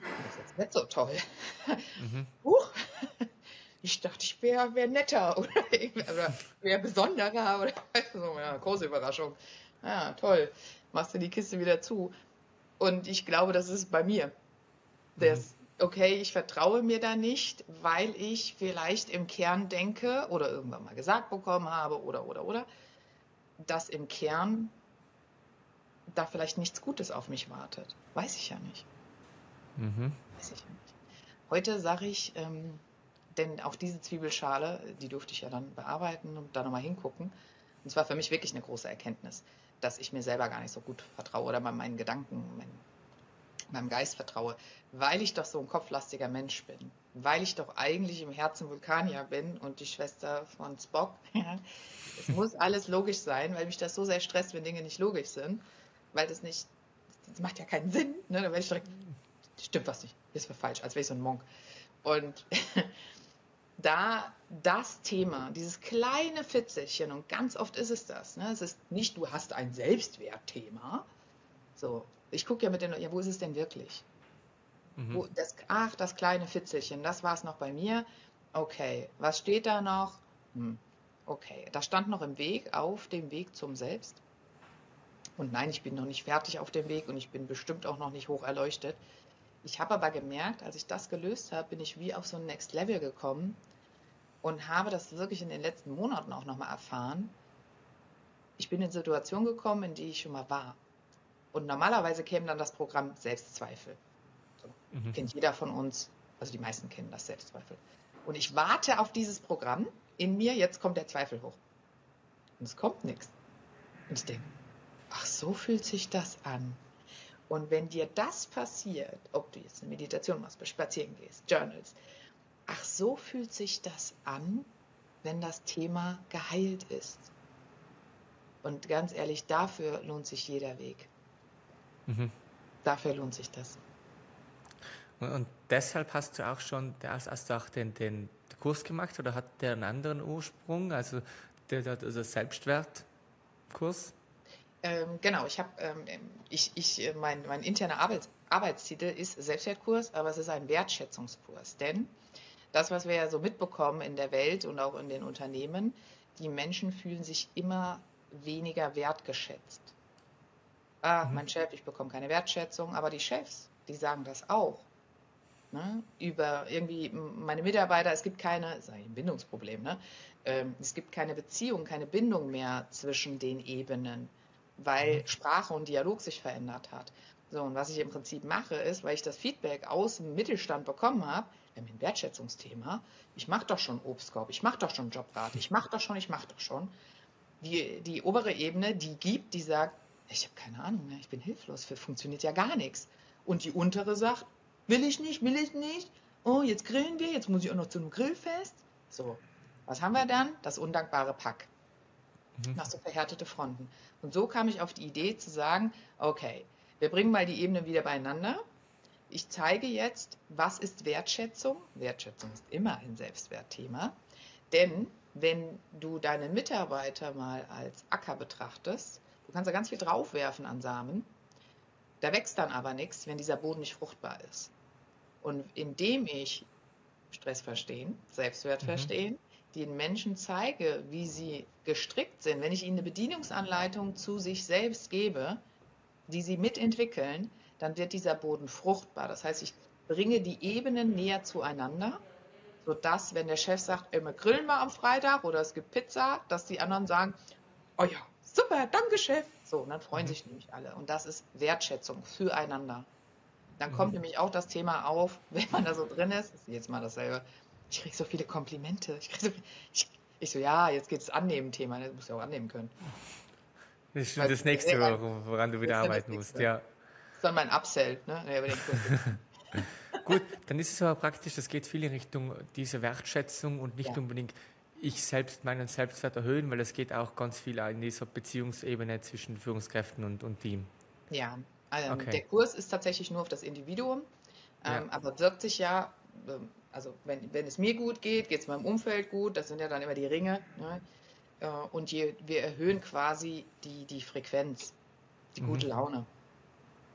das ist jetzt nicht so toll. Mhm. Huch, ich dachte, ich wäre wär netter oder, oder wäre besonderer oder so, ja, große Überraschung. Ja, toll. Machst du die Kiste wieder zu. Und ich glaube, das ist bei mir. Das, mhm. okay, ich vertraue mir da nicht, weil ich vielleicht im Kern denke oder irgendwann mal gesagt bekommen habe oder, oder, oder, dass im Kern da vielleicht nichts Gutes auf mich wartet. Weiß ich ja nicht. Mhm. Weiß ich ja nicht. Heute sage ich, ähm, denn auch diese Zwiebelschale, die durfte ich ja dann bearbeiten und da nochmal hingucken. Und es war für mich wirklich eine große Erkenntnis dass ich mir selber gar nicht so gut vertraue oder meinen Gedanken, meinen, meinem Geist vertraue, weil ich doch so ein kopflastiger Mensch bin, weil ich doch eigentlich im Herzen Vulkanier bin und die Schwester von Spock. es muss alles logisch sein, weil mich das so sehr stresst, wenn Dinge nicht logisch sind, weil das nicht, das macht ja keinen Sinn. Ne? Da werde ich direkt, stimmt was nicht, ist für falsch, als wäre ich so ein Monk. Und da das Thema, dieses kleine Fitzelchen, und ganz oft ist es das, ne? es ist nicht, du hast ein Selbstwertthema, so, ich gucke ja mit den, ja, wo ist es denn wirklich? Mhm. Wo, das, ach, das kleine Fitzelchen, das war es noch bei mir, okay, was steht da noch? Hm. Okay, das stand noch im Weg, auf dem Weg zum Selbst. Und nein, ich bin noch nicht fertig auf dem Weg und ich bin bestimmt auch noch nicht hoch erleuchtet. Ich habe aber gemerkt, als ich das gelöst habe, bin ich wie auf so ein Next Level gekommen und habe das wirklich in den letzten Monaten auch nochmal erfahren. Ich bin in Situationen gekommen, in die ich schon mal war. Und normalerweise käme dann das Programm Selbstzweifel. So, mhm. Kennt jeder von uns, also die meisten kennen das Selbstzweifel. Und ich warte auf dieses Programm in mir, jetzt kommt der Zweifel hoch. Und es kommt nichts. Und ich denke, ach, so fühlt sich das an. Und wenn dir das passiert, ob du jetzt eine Meditation machst, spazieren gehst, Journals, ach, so fühlt sich das an, wenn das Thema geheilt ist. Und ganz ehrlich, dafür lohnt sich jeder Weg. Mhm. Dafür lohnt sich das.
Und, und, deshalb hast du auch schon, hast du auch den, den Kurs gemacht oder hat der einen anderen Ursprung, also der, der also Selbstwertkurs?
Ähm, genau, ich habe, ähm, ich, ich, äh, mein, mein interner Arbeits, Arbeitstitel ist Selbstwertkurs, aber es ist ein Wertschätzungskurs. Denn das, was wir ja so mitbekommen in der Welt und auch in den Unternehmen, die Menschen fühlen sich immer weniger wertgeschätzt. Ah, mhm. mein Chef, ich bekomme keine Wertschätzung, aber die Chefs, die sagen das auch. Ne? Über irgendwie meine Mitarbeiter, es gibt keine, das ist eigentlich ein Bindungsproblem, ne? Ähm, es gibt keine Beziehung, keine Bindung mehr zwischen den Ebenen, weil mhm. Sprache und Dialog sich verändert hat. So, und was ich im Prinzip mache, ist, weil ich das Feedback aus dem Mittelstand bekommen habe, haben ein Wertschätzungsthema, ich mache doch schon Obstkorb, ich mache doch schon Jobrat, ich mache doch schon, ich mache doch schon. Die, die obere Ebene, die gibt, die sagt, ich habe keine Ahnung mehr, ich bin hilflos, für funktioniert ja gar nichts. Und die untere sagt, will ich nicht, will ich nicht, oh, jetzt grillen wir, jetzt muss ich auch noch zu einem Grillfest. So, was haben wir dann? Das undankbare Pack. Mhm. Nach so verhärtete Fronten. Und so kam ich auf die Idee zu sagen, okay, wir bringen mal die Ebenen wieder beieinander. Ich zeige jetzt, was ist Wertschätzung. Wertschätzung ist immer ein Selbstwertthema. Denn wenn du deine Mitarbeiter mal als Acker betrachtest, du kannst da ganz viel draufwerfen an Samen, da wächst dann aber nichts, wenn dieser Boden nicht fruchtbar ist. Und indem ich Stress verstehen, Selbstwert mhm. verstehen, den Menschen zeige, wie sie gestrickt sind, wenn ich ihnen eine Bedienungsanleitung zu sich selbst gebe, die sie mitentwickeln, dann wird dieser Boden fruchtbar. Das heißt, ich bringe die Ebenen näher zueinander, sodass, wenn der Chef sagt, immer grillen wir am Freitag oder es gibt Pizza, dass die anderen sagen, oh ja, super, danke Chef. So, und dann freuen mhm. sich nämlich alle. Und das ist Wertschätzung füreinander. Dann kommt mhm. nämlich auch das Thema auf, wenn man da so drin ist, ist jetzt mal dasselbe, ich kriege so viele Komplimente. Ich, so, ich, ich so, ja, jetzt geht es annehmen Thema, das musst du auch annehmen können.
Das ist schon das nächste, woran du wieder arbeiten musst, ja. Das
ist dann mein Upsell, ne?
Gut, dann ist es aber praktisch, das geht viel in Richtung diese Wertschätzung und nicht ja. unbedingt ich selbst meinen Selbstwert erhöhen, weil es geht auch ganz viel in dieser Beziehungsebene zwischen Führungskräften und, und Team.
Ja, ähm, okay. der Kurs ist tatsächlich nur auf das Individuum, ähm, ja. aber wirkt sich ja, ähm, also wenn, wenn es mir gut geht, geht es meinem Umfeld gut, das sind ja dann immer die Ringe. Ne? Und je, wir erhöhen quasi die, die Frequenz, die mhm. gute Laune.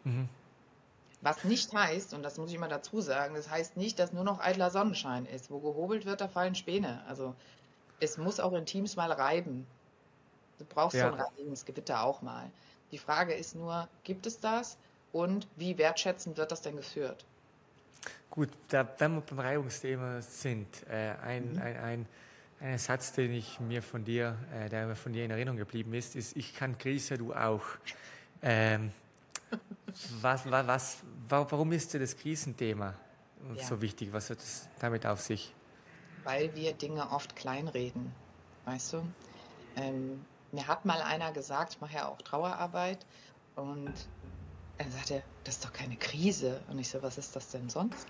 Mhm. Was nicht heißt, und das muss ich mal dazu sagen, das heißt nicht, dass nur noch eitler Sonnenschein ist. Wo gehobelt wird, da fallen Späne. Also es muss auch in Teams mal reiben. Du brauchst ja. so ein reinigendes Gewitter auch mal. Die Frage ist nur, gibt es das und wie wertschätzend wird das denn geführt?
Gut, da, wenn wir beim Reibungsthema sind, äh, ein, mhm. ein, ein ein Satz, den ich mir von dir, äh, der mir von dir in Erinnerung geblieben ist, ist: Ich kann Krise, du auch. Ähm, was, was, was, warum ist dir das Krisenthema ja. so wichtig? Was hat es damit auf sich?
Weil wir Dinge oft kleinreden, weißt du? Ähm, mir hat mal einer gesagt, ich mache ja auch Trauerarbeit, und er sagte, das ist doch keine Krise. Und ich so, was ist das denn sonst?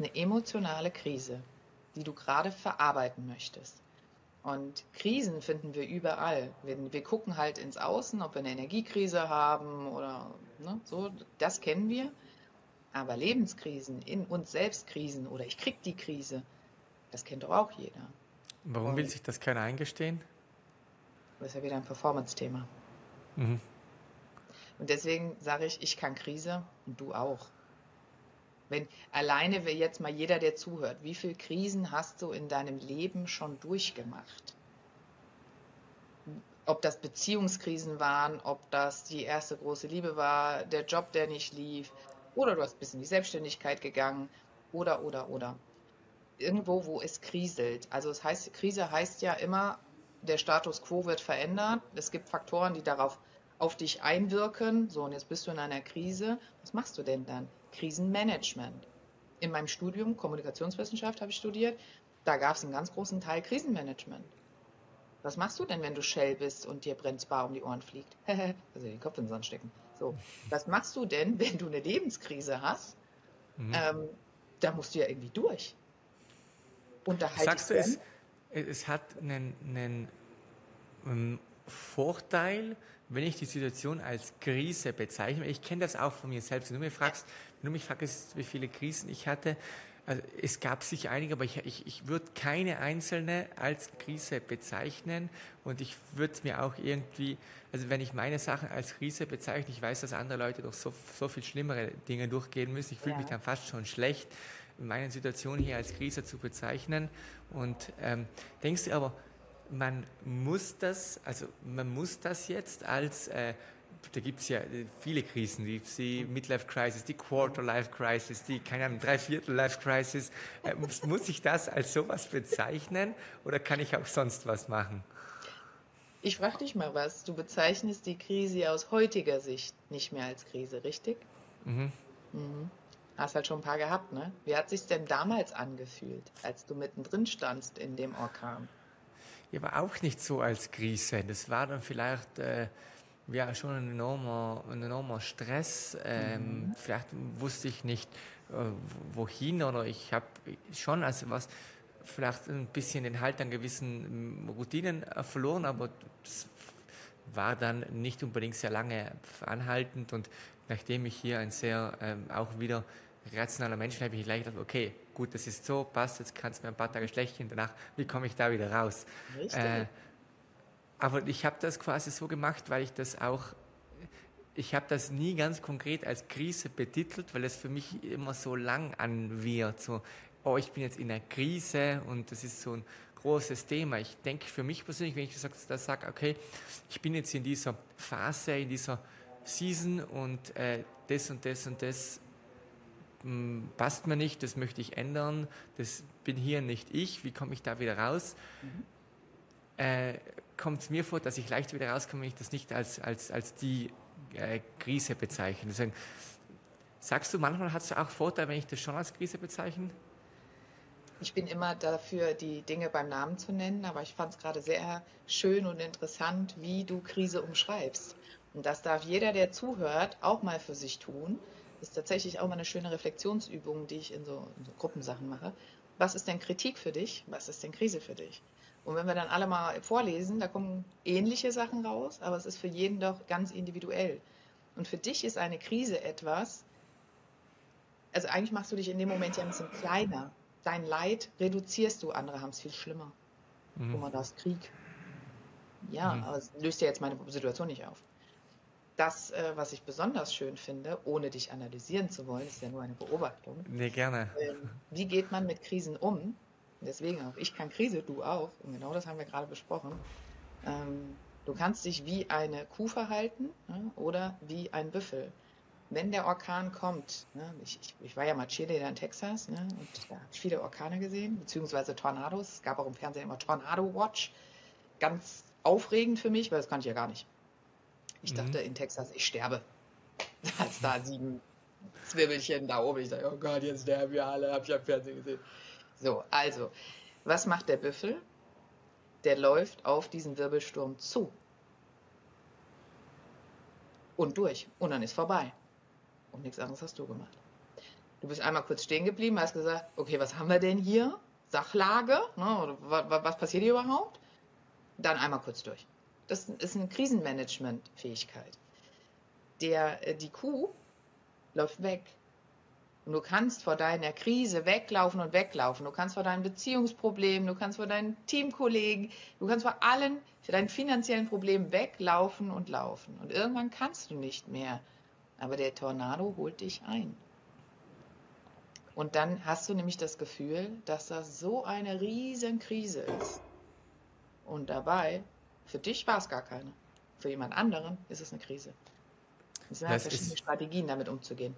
Eine emotionale Krise die du gerade verarbeiten möchtest. Und Krisen finden wir überall. Wir, wir, gucken halt ins Außen, ob wir eine Energiekrise haben oder ne, so, das kennen wir. Aber Lebenskrisen, in uns selbst Krisen oder ich krieg die Krise, das kennt doch auch jeder.
Warum Und will sich das keiner eingestehen?
Das ist ja wieder ein Performance-Thema. Mhm. Und deswegen sage ich, ich kann Krise und du auch. Wenn alleine jetzt mal jeder, der zuhört, wie viele Krisen hast du in deinem Leben schon durchgemacht? Ob das Beziehungskrisen waren, ob das die erste große Liebe war, der Job, der nicht lief, oder du hast bis in die Selbstständigkeit gegangen, oder, oder, oder. Irgendwo, wo es kriselt. Also es heißt, Krise heißt ja immer, der Status quo wird verändert. Es gibt Faktoren, die darauf auf dich einwirken. So, und jetzt bist du in einer Krise. Was machst du denn dann? Krisenmanagement. In meinem Studium Kommunikationswissenschaft habe ich studiert. Da gab es einen ganz großen Teil Krisenmanagement. Was machst du denn, wenn du Shell bist und dir brennt Bar um die Ohren fliegt? also den Kopf in den Sand stecken. So, was machst du denn, wenn du eine Lebenskrise hast? Mhm. Ähm, da musst du ja irgendwie durch.
Und da halt Sagst du, es, es hat einen, einen, einen Vorteil, wenn ich die Situation als Krise bezeichne, ich kenne das auch von mir selbst, wenn du, mir fragst, wenn du mich fragst, wie viele Krisen ich hatte, also es gab sicher einige, aber ich, ich, ich würde keine einzelne als Krise bezeichnen und ich würde mir auch irgendwie, also wenn ich meine Sachen als Krise bezeichne, ich weiß, dass andere Leute doch so, so viel schlimmere Dinge durchgehen müssen, ich fühle ja. mich dann fast schon schlecht, meine Situation hier als Krise zu bezeichnen und ähm, denkst du aber, man muss das, also man muss das jetzt als äh, da gibt es ja äh, viele Krisen, die, die Midlife Crisis, die Quarter Life Crisis, die, keine Ahnung, Dreiviertel Life Crisis. Äh, muss, muss ich das als sowas bezeichnen oder kann ich auch sonst was machen?
Ich frage dich mal was. Du bezeichnest die Krise aus heutiger Sicht nicht mehr als Krise, richtig? Mhm. mhm. Hast halt schon ein paar gehabt, ne? Wie hat sich denn damals angefühlt, als du mittendrin standst in dem Orkan?
Aber auch nicht so als Krise. Das war dann vielleicht äh, ja, schon ein enormer, ein enormer Stress. Ähm, mhm. Vielleicht wusste ich nicht, äh, wohin oder ich habe schon also was vielleicht ein bisschen den Halt an gewissen Routinen äh, verloren, aber das war dann nicht unbedingt sehr lange anhaltend und nachdem ich hier ein sehr ähm, auch wieder rationaler Mensch habe ich gleich gedacht, okay, gut, das ist so, passt, jetzt kann es mir ein paar Tage schlecht gehen, danach, wie komme ich da wieder raus? Äh, aber ich habe das quasi so gemacht, weil ich das auch, ich habe das nie ganz konkret als Krise betitelt, weil es für mich immer so lang anwirrt, so, oh, ich bin jetzt in einer Krise und das ist so ein großes Thema. Ich denke für mich persönlich, wenn ich das sage, okay, ich bin jetzt in dieser Phase, in dieser Season und äh, das und das und das passt mir nicht, das möchte ich ändern, das bin hier nicht ich, wie komme ich da wieder raus? Mhm. Äh, kommt es mir vor, dass ich leicht wieder rauskomme, wenn ich das nicht als, als, als die äh, Krise bezeichne. Deswegen, sagst du, manchmal hat es auch Vorteile, wenn ich das schon als Krise bezeichne?
Ich bin immer dafür, die Dinge beim Namen zu nennen, aber ich fand es gerade sehr schön und interessant, wie du Krise umschreibst. Und das darf jeder, der zuhört, auch mal für sich tun. Ist tatsächlich auch mal eine schöne Reflexionsübung, die ich in so, in so Gruppensachen mache. Was ist denn Kritik für dich? Was ist denn Krise für dich? Und wenn wir dann alle mal vorlesen, da kommen ähnliche Sachen raus, aber es ist für jeden doch ganz individuell. Und für dich ist eine Krise etwas, also eigentlich machst du dich in dem Moment ja ein bisschen kleiner. Dein Leid reduzierst du, andere haben es viel schlimmer. Mhm. Guck mal, da ist Krieg. Ja, mhm. aber es löst ja jetzt meine Situation nicht auf. Das, äh, was ich besonders schön finde, ohne dich analysieren zu wollen, ist ja nur eine Beobachtung.
Nee, gerne.
Ähm, wie geht man mit Krisen um? Deswegen auch, ich kann Krise, du auch. Und genau das haben wir gerade besprochen. Ähm, du kannst dich wie eine Kuh verhalten ne, oder wie ein Büffel. Wenn der Orkan kommt, ne, ich, ich, ich, war ja mal Cheerleader in Texas ne, und da habe ich viele Orkane gesehen, beziehungsweise Tornados. Es gab auch im Fernsehen immer Tornado Watch. Ganz aufregend für mich, weil das kann ich ja gar nicht. Ich mhm. dachte in Texas, ich sterbe. Als da sieben Zwirbelchen da oben. Ich dachte, oh Gott, jetzt sterben wir alle, habe ich am Fernsehen gesehen. So, also, was macht der Büffel? Der läuft auf diesen Wirbelsturm zu. Und durch. Und dann ist vorbei. Und nichts anderes hast du gemacht. Du bist einmal kurz stehen geblieben, hast gesagt, okay, was haben wir denn hier? Sachlage? Ne, was passiert hier überhaupt? Dann einmal kurz durch. Das ist eine Krisenmanagement-Fähigkeit. Der, äh, die Kuh läuft weg. Und du kannst vor deiner Krise weglaufen und weglaufen. Du kannst vor deinen Beziehungsproblemen, du kannst vor deinen Teamkollegen, du kannst vor allen, für deinen finanziellen Problemen weglaufen und laufen. Und irgendwann kannst du nicht mehr. Aber der Tornado holt dich ein. Und dann hast du nämlich das Gefühl, dass das so eine riesen Krise ist. Und dabei, für dich war es gar keine. Für jemand anderen ist es eine Krise. Es sind halt verschiedene Strategien, damit umzugehen.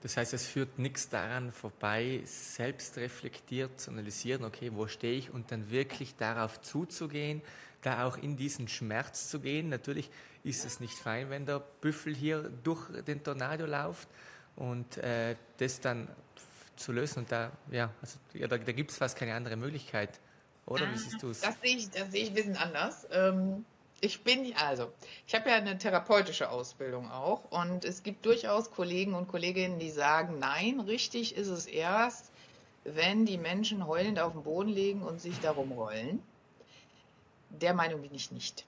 Das heißt, es führt nichts daran vorbei, selbst reflektiert zu analysieren, okay, wo stehe ich und dann wirklich darauf zuzugehen, da auch in diesen Schmerz zu gehen. Natürlich ist es nicht fein, wenn der Büffel hier durch den Tornado läuft und äh, das dann zu lösen. Und da, ja, also, ja, da, da gibt es fast keine andere Möglichkeit. Oder wie siehst du es?
Das sehe ich, das sehe ich ein bisschen anders. Ähm, ich bin, also, ich habe ja eine therapeutische Ausbildung auch und es gibt durchaus Kollegen und Kolleginnen, die sagen, nein, richtig ist es erst, wenn die Menschen heulend auf dem Boden liegen und sich darum rollen. Der Meinung bin ich nicht.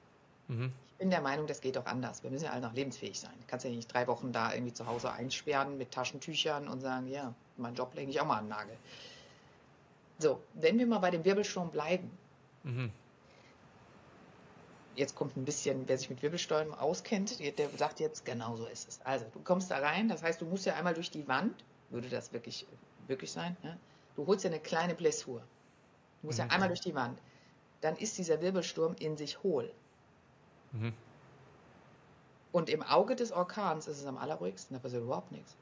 Mhm. Ich bin der Meinung, das geht auch anders. Wir müssen ja alle noch lebensfähig sein. Du kannst ja nicht drei Wochen da irgendwie zu Hause einsperren mit Taschentüchern und sagen, ja, mein Job lege ich auch mal an den Nagel. So, wenn wir mal bei dem Wirbelsturm bleiben, mhm jetzt kommt ein bisschen, wer sich mit Wirbelsteuern auskennt, der sagt jetzt, genau so ist es. Also, du kommst da rein, das heißt, du musst ja einmal durch die Wand, würde das wirklich, wirklich sein, ne? du holst ja eine kleine Blessur. Du musst mhm. ja einmal durch die Wand. Dann ist dieser Wirbelsturm in sich hohl. Mhm. Und im Auge des Orkans ist es am allerruhigsten, da passiert überhaupt nichts.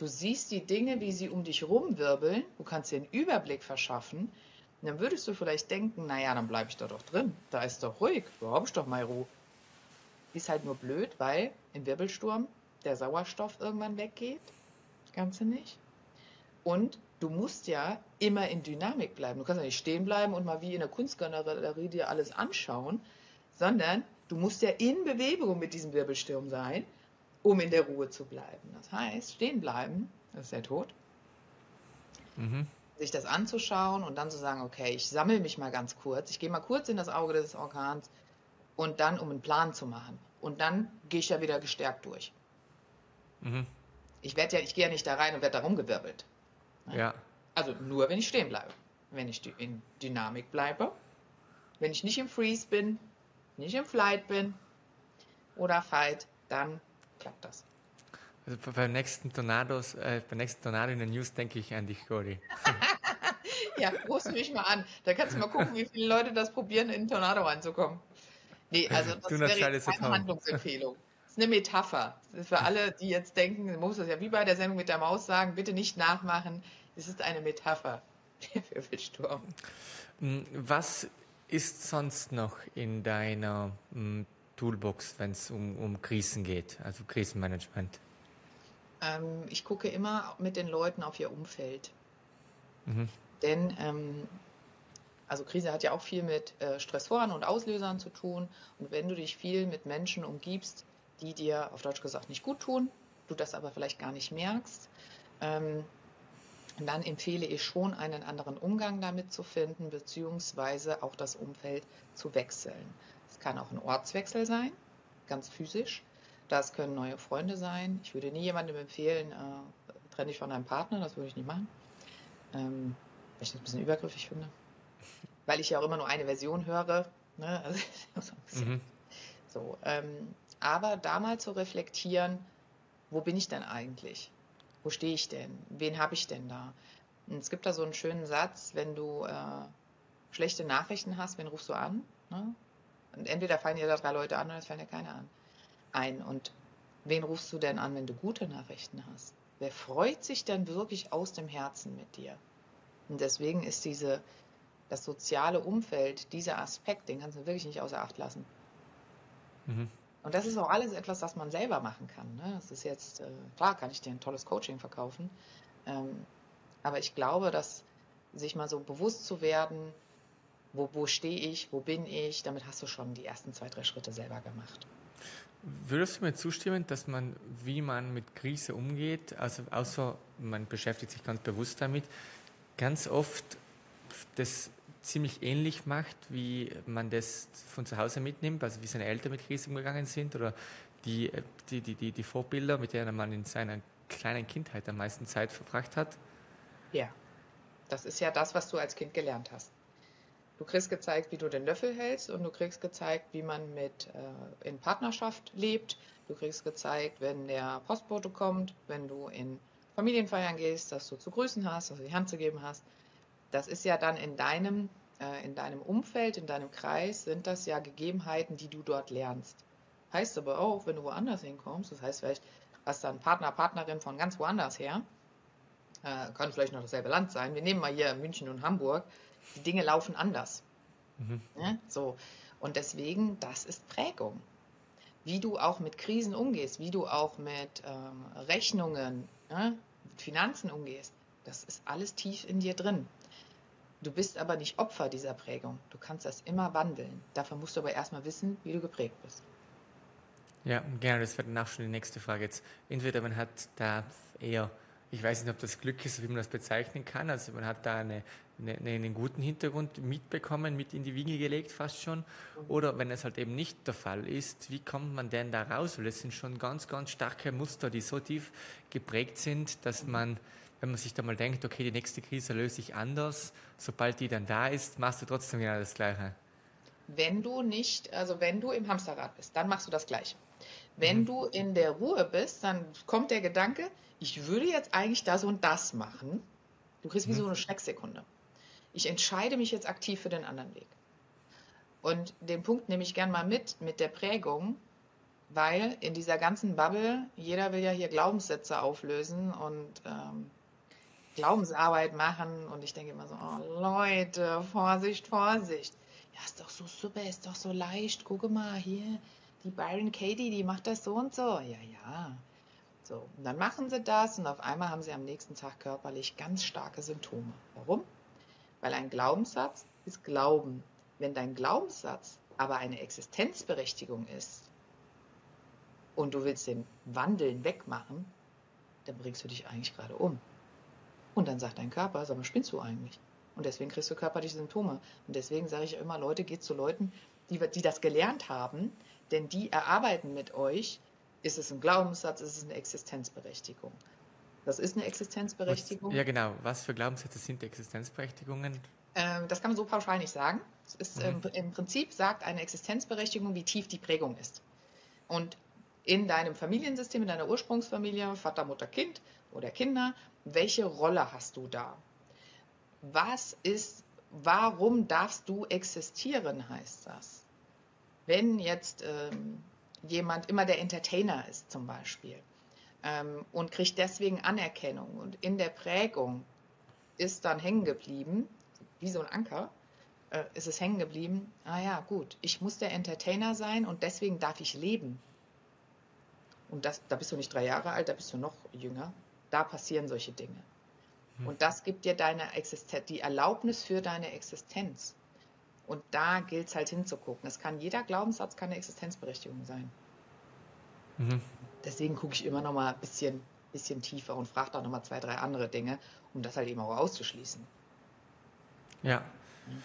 Du siehst die Dinge, wie sie um dich rumwirbeln, du kannst dir einen Überblick verschaffen. Dann würdest du vielleicht denken, naja, dann bleibe ich da doch drin. Da ist doch ruhig, da habe ich doch mal Ruhe. Ist halt nur blöd, weil im Wirbelsturm der Sauerstoff irgendwann weggeht. Das Ganze nicht. Und du musst ja immer in Dynamik bleiben. Du kannst ja nicht stehen bleiben und mal wie in der Kunstgalerie dir alles anschauen, sondern du musst ja in Bewegung mit diesem Wirbelsturm sein, um in der Ruhe zu bleiben. Das heißt, stehen bleiben, das ist der Tod. Mhm. Sich das anzuschauen und dann zu sagen, okay, ich sammle mich mal ganz kurz, ich gehe mal kurz in das Auge des Orkans und dann, um einen Plan zu machen. Und dann gehe ich ja wieder gestärkt durch. Mhm. Ich werde ja, ich gehe ja nicht da rein und werde da rumgewirbelt.
Ja.
Also nur, wenn ich stehen bleibe. Wenn ich in Dynamik bleibe, wenn ich nicht im Freeze bin, nicht im Flight bin oder Fight, dann klappt das.
Also beim nächsten Tornados, äh, beim nächsten Tornado in der News denke ich an dich, Cody.
ja, rufst mich mal an. Da kannst du mal gucken, wie viele Leute das probieren, in einen Tornado reinzukommen. Nee, also das wäre keine Handlungsempfehlung. Das ist eine Metapher. Ist für alle, die jetzt denken, man muss das ja wie bei der Sendung mit der Maus sagen, bitte nicht nachmachen. Es ist eine Metapher. Der Wirbelsturm.
Hm, was ist sonst noch in deiner hm, Toolbox, wenn es um, um Krisen geht, also Krisenmanagement?
Ähm, ich gucke immer mit den Leuten auf ihr Umfeld. Mhm. Denn ähm, also Krise hat ja auch viel mit äh, Stressoren und Auslösern zu tun. Und wenn du dich viel mit Menschen umgibst, die dir auf Deutsch gesagt nicht gut tun, du das aber vielleicht gar nicht merkst, ähm, dann empfehle ich schon, einen anderen Umgang damit zu finden, beziehungsweise auch das Umfeld zu wechseln. Es kann auch ein Ortswechsel sein, ganz physisch. Das können neue Freunde sein. Ich würde nie jemandem empfehlen, äh, trenne dich von deinem Partner, das würde ich nicht machen. Ähm, weil ich das ein bisschen übergriffig finde. Weil ich ja auch immer nur eine Version höre. Ne? Also, mhm. So, ähm, aber da mal zu reflektieren, wo bin ich denn eigentlich? Wo stehe ich denn? Wen habe ich denn da? Und es gibt da so einen schönen Satz, wenn du äh, schlechte Nachrichten hast, wen rufst du an? Ne? Und entweder fallen dir da drei Leute an oder es fallen dir keine an. Ein. Und wen rufst du denn an, wenn du gute Nachrichten hast? Wer freut sich denn wirklich aus dem Herzen mit dir? Und deswegen ist diese, das soziale Umfeld, dieser Aspekt, den kannst du wirklich nicht außer Acht lassen. Mhm. Und das ist auch alles etwas, was man selber machen kann. Ne? Das ist jetzt, äh, klar kann ich dir ein tolles Coaching verkaufen, ähm, aber ich glaube, dass sich mal so bewusst zu werden, wo, wo stehe ich, wo bin ich, damit hast du schon die ersten zwei, drei Schritte selber gemacht.
Würdest du mir zustimmen, dass man, wie man mit Krise umgeht, also außer man beschäftigt sich ganz bewusst damit, ganz oft das ziemlich ähnlich macht, wie man das von zu Hause mitnimmt, also wie seine Eltern mit Krisen umgegangen sind oder die, die, die, die, die Vorbilder, mit denen man in seiner kleinen Kindheit am meisten Zeit verbracht hat?
Ja, das ist ja das, was du als Kind gelernt hast. Du kriegst gezeigt, wie du den Löffel hältst und du kriegst gezeigt, wie man mit äh, in Partnerschaft lebt. Du kriegst gezeigt, wenn der Postbote kommt, wenn du in Familienfeiern gehst, dass du zu grüßen hast, dass du die Hand zu geben hast. Das ist ja dann in deinem, äh, in deinem Umfeld, in deinem Kreis, sind das ja Gegebenheiten, die du dort lernst. Heißt aber auch, wenn du woanders hinkommst, das heißt vielleicht, hast du einen Partner, Partnerin von ganz woanders her, äh, kann vielleicht noch dasselbe Land sein. Wir nehmen mal hier München und Hamburg. Die Dinge laufen anders. Mhm. Ja, so. Und deswegen, das ist Prägung. Wie du auch mit Krisen umgehst, wie du auch mit ähm, Rechnungen, ja, mit Finanzen umgehst, das ist alles tief in dir drin. Du bist aber nicht Opfer dieser Prägung. Du kannst das immer wandeln. Dafür musst du aber erstmal wissen, wie du geprägt bist.
Ja, gerne, das wäre danach schon die nächste Frage jetzt. Entweder man hat da eher, ich weiß nicht, ob das Glück ist, wie man das bezeichnen kann, also man hat da eine, eine, einen guten Hintergrund mitbekommen, mit in die Wiege gelegt fast schon, oder wenn es halt eben nicht der Fall ist, wie kommt man denn da raus? Weil es sind schon ganz, ganz starke Muster, die so tief geprägt sind, dass man wenn man sich da mal denkt, okay, die nächste Krise löse ich anders, sobald die dann da ist, machst du trotzdem genau das Gleiche.
Wenn du nicht, also wenn du im Hamsterrad bist, dann machst du das Gleiche. Wenn mhm. du in der Ruhe bist, dann kommt der Gedanke, ich würde jetzt eigentlich das und das machen. Du kriegst wie mhm. so eine Schrecksekunde. Ich entscheide mich jetzt aktiv für den anderen Weg. Und den Punkt nehme ich gern mal mit, mit der Prägung. weil in dieser ganzen Bubble, jeder will ja hier Glaubenssätze auflösen und ähm, Glaubensarbeit machen und ich denke immer so, oh Leute, Vorsicht, Vorsicht. Ja, ist doch so super, ist doch so leicht. Gucke mal hier, die Byron Katie, die macht das so und so. Ja, ja. So, und dann machen sie das und auf einmal haben sie am nächsten Tag körperlich ganz starke Symptome. Warum? Weil ein Glaubenssatz ist Glauben. Wenn dein Glaubenssatz aber eine Existenzberechtigung ist und du willst den Wandeln wegmachen, dann bringst du dich eigentlich gerade um. Und dann sagt dein Körper, sag mal, spinnst du eigentlich? Und deswegen kriegst du körperliche Symptome. Und deswegen sage ich immer, Leute, geht zu Leuten, die, die das gelernt haben, denn die erarbeiten mit euch, ist es ein Glaubenssatz, ist es eine Existenzberechtigung. Das ist eine Existenzberechtigung.
Was, ja, genau. Was für Glaubenssätze sind Existenzberechtigungen?
Ähm, das kann man so pauschal nicht sagen. Ist, mhm. ähm, Im Prinzip sagt eine Existenzberechtigung, wie tief die Prägung ist. Und in deinem Familiensystem, in deiner Ursprungsfamilie, Vater, Mutter, Kind oder Kinder, welche Rolle hast du da? Was ist, warum darfst du existieren, heißt das? Wenn jetzt ähm, jemand immer der Entertainer ist zum Beispiel ähm, und kriegt deswegen Anerkennung und in der Prägung ist dann hängen geblieben, wie so ein Anker, äh, ist es hängen geblieben, ah ja, gut, ich muss der Entertainer sein und deswegen darf ich leben. Und das, da bist du nicht drei Jahre alt, da bist du noch jünger. Da passieren solche Dinge. Hm. Und das gibt dir deine Existenz, die Erlaubnis für deine Existenz. Und da gilt es halt hinzugucken. Es kann jeder Glaubenssatz kann eine Existenzberechtigung sein. Mhm. Deswegen gucke ich immer noch mal ein bisschen, bisschen tiefer und frage da noch mal zwei, drei andere Dinge, um das halt eben auch auszuschließen.
Ja. Mhm.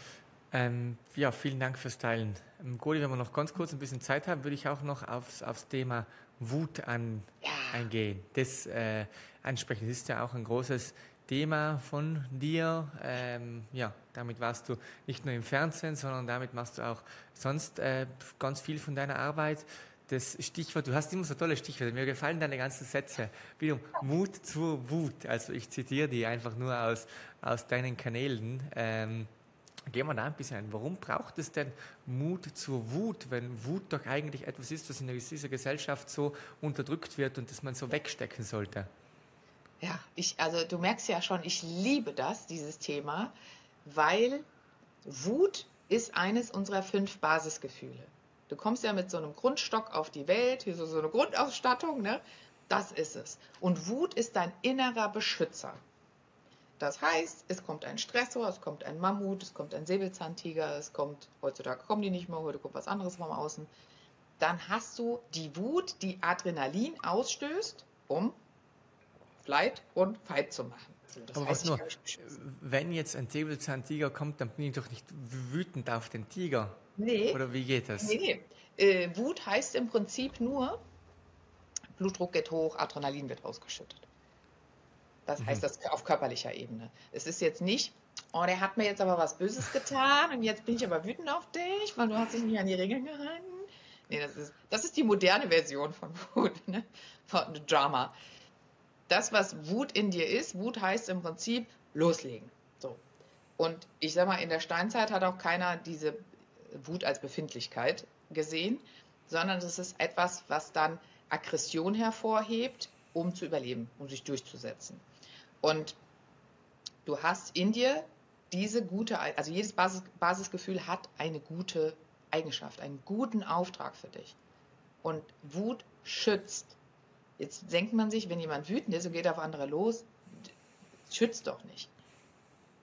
Ähm, ja, vielen Dank fürs Teilen. Ähm, Goli, wenn wir noch ganz kurz ein bisschen Zeit haben, würde ich auch noch aufs, aufs Thema Wut an, ja. eingehen. Das äh, ansprechen. Das ist ja auch ein großes Thema von dir. Ähm, ja, damit warst du nicht nur im Fernsehen, sondern damit machst du auch sonst äh, ganz viel von deiner Arbeit. Das Stichwort, du hast immer so tolle Stichwörter. Mir gefallen deine ganzen Sätze. Wiederum Mut zur Wut. Also ich zitiere die einfach nur aus, aus deinen Kanälen. Ähm, Gehen wir da ein bisschen ein. Warum braucht es denn Mut zur Wut, wenn Wut doch eigentlich etwas ist, was in dieser Gesellschaft so unterdrückt wird und das man so wegstecken sollte?
Ja, ich, also du merkst ja schon, ich liebe das, dieses Thema, weil Wut ist eines unserer fünf Basisgefühle. Du kommst ja mit so einem Grundstock auf die Welt, hier so, so eine Grundausstattung, ne? Das ist es. Und Wut ist dein innerer Beschützer. Das heißt, es kommt ein Stressor, es kommt ein Mammut, es kommt ein Säbelzahntiger, es kommt, heutzutage kommen die nicht mehr, heute kommt was anderes vom Außen. Dann hast du die Wut, die Adrenalin ausstößt, um Flight und Fight zu machen.
Das Aber was nur, wenn jetzt ein Säbelzahntiger kommt, dann bin ich doch nicht wütend auf den Tiger. Nee. Oder wie geht das?
Nee. Äh, Wut heißt im Prinzip nur, Blutdruck geht hoch, Adrenalin wird ausgeschüttet. Das mhm. heißt das auf körperlicher Ebene. Es ist jetzt nicht, oh, der hat mir jetzt aber was Böses getan und jetzt bin ich aber wütend auf dich, weil du hast dich nicht an die Regeln gehalten. Nee, das ist, das ist die moderne Version von Wut, ne? von Drama das, was Wut in dir ist, Wut heißt im Prinzip loslegen. So. Und ich sag mal, in der Steinzeit hat auch keiner diese Wut als Befindlichkeit gesehen, sondern es ist etwas, was dann Aggression hervorhebt, um zu überleben, um sich durchzusetzen. Und du hast in dir diese gute, also jedes Basis, Basisgefühl hat eine gute Eigenschaft, einen guten Auftrag für dich. Und Wut schützt. Jetzt denkt man sich, wenn jemand wütend ist und geht auf andere los, schützt doch nicht.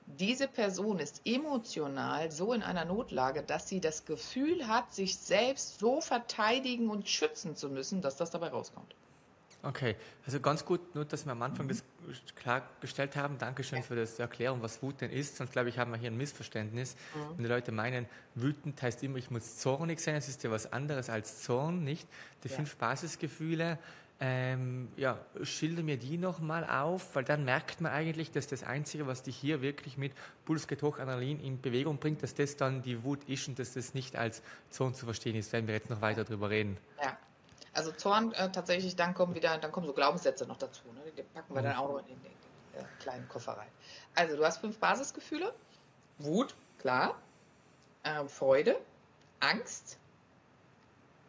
Diese Person ist emotional so in einer Notlage, dass sie das Gefühl hat, sich selbst so verteidigen und schützen zu müssen, dass das dabei rauskommt.
Okay, also ganz gut, nur dass wir am Anfang mhm. das klargestellt haben. Dankeschön ja. für das Erklärung, was Wut denn ist. Sonst glaube ich, haben wir hier ein Missverständnis. Mhm. Und die Leute meinen, wütend heißt immer, ich muss zornig sein. Es ist ja was anderes als Zorn, nicht? Die ja. fünf Basisgefühle ähm, ja, schilder mir die nochmal auf, weil dann merkt man eigentlich, dass das Einzige, was dich hier wirklich mit Puls geht hoch, Adrenalin in Bewegung bringt, dass das dann die Wut ist und dass das nicht als Zorn zu verstehen ist, wenn wir jetzt noch weiter drüber reden.
Ja, also Zorn äh, tatsächlich, dann kommen wieder, dann kommen so Glaubenssätze noch dazu. Ne? Die packen wir dann auch noch in den, den, den kleinen Koffer rein. Also du hast fünf Basisgefühle. Wut, klar. Äh, Freude, Angst,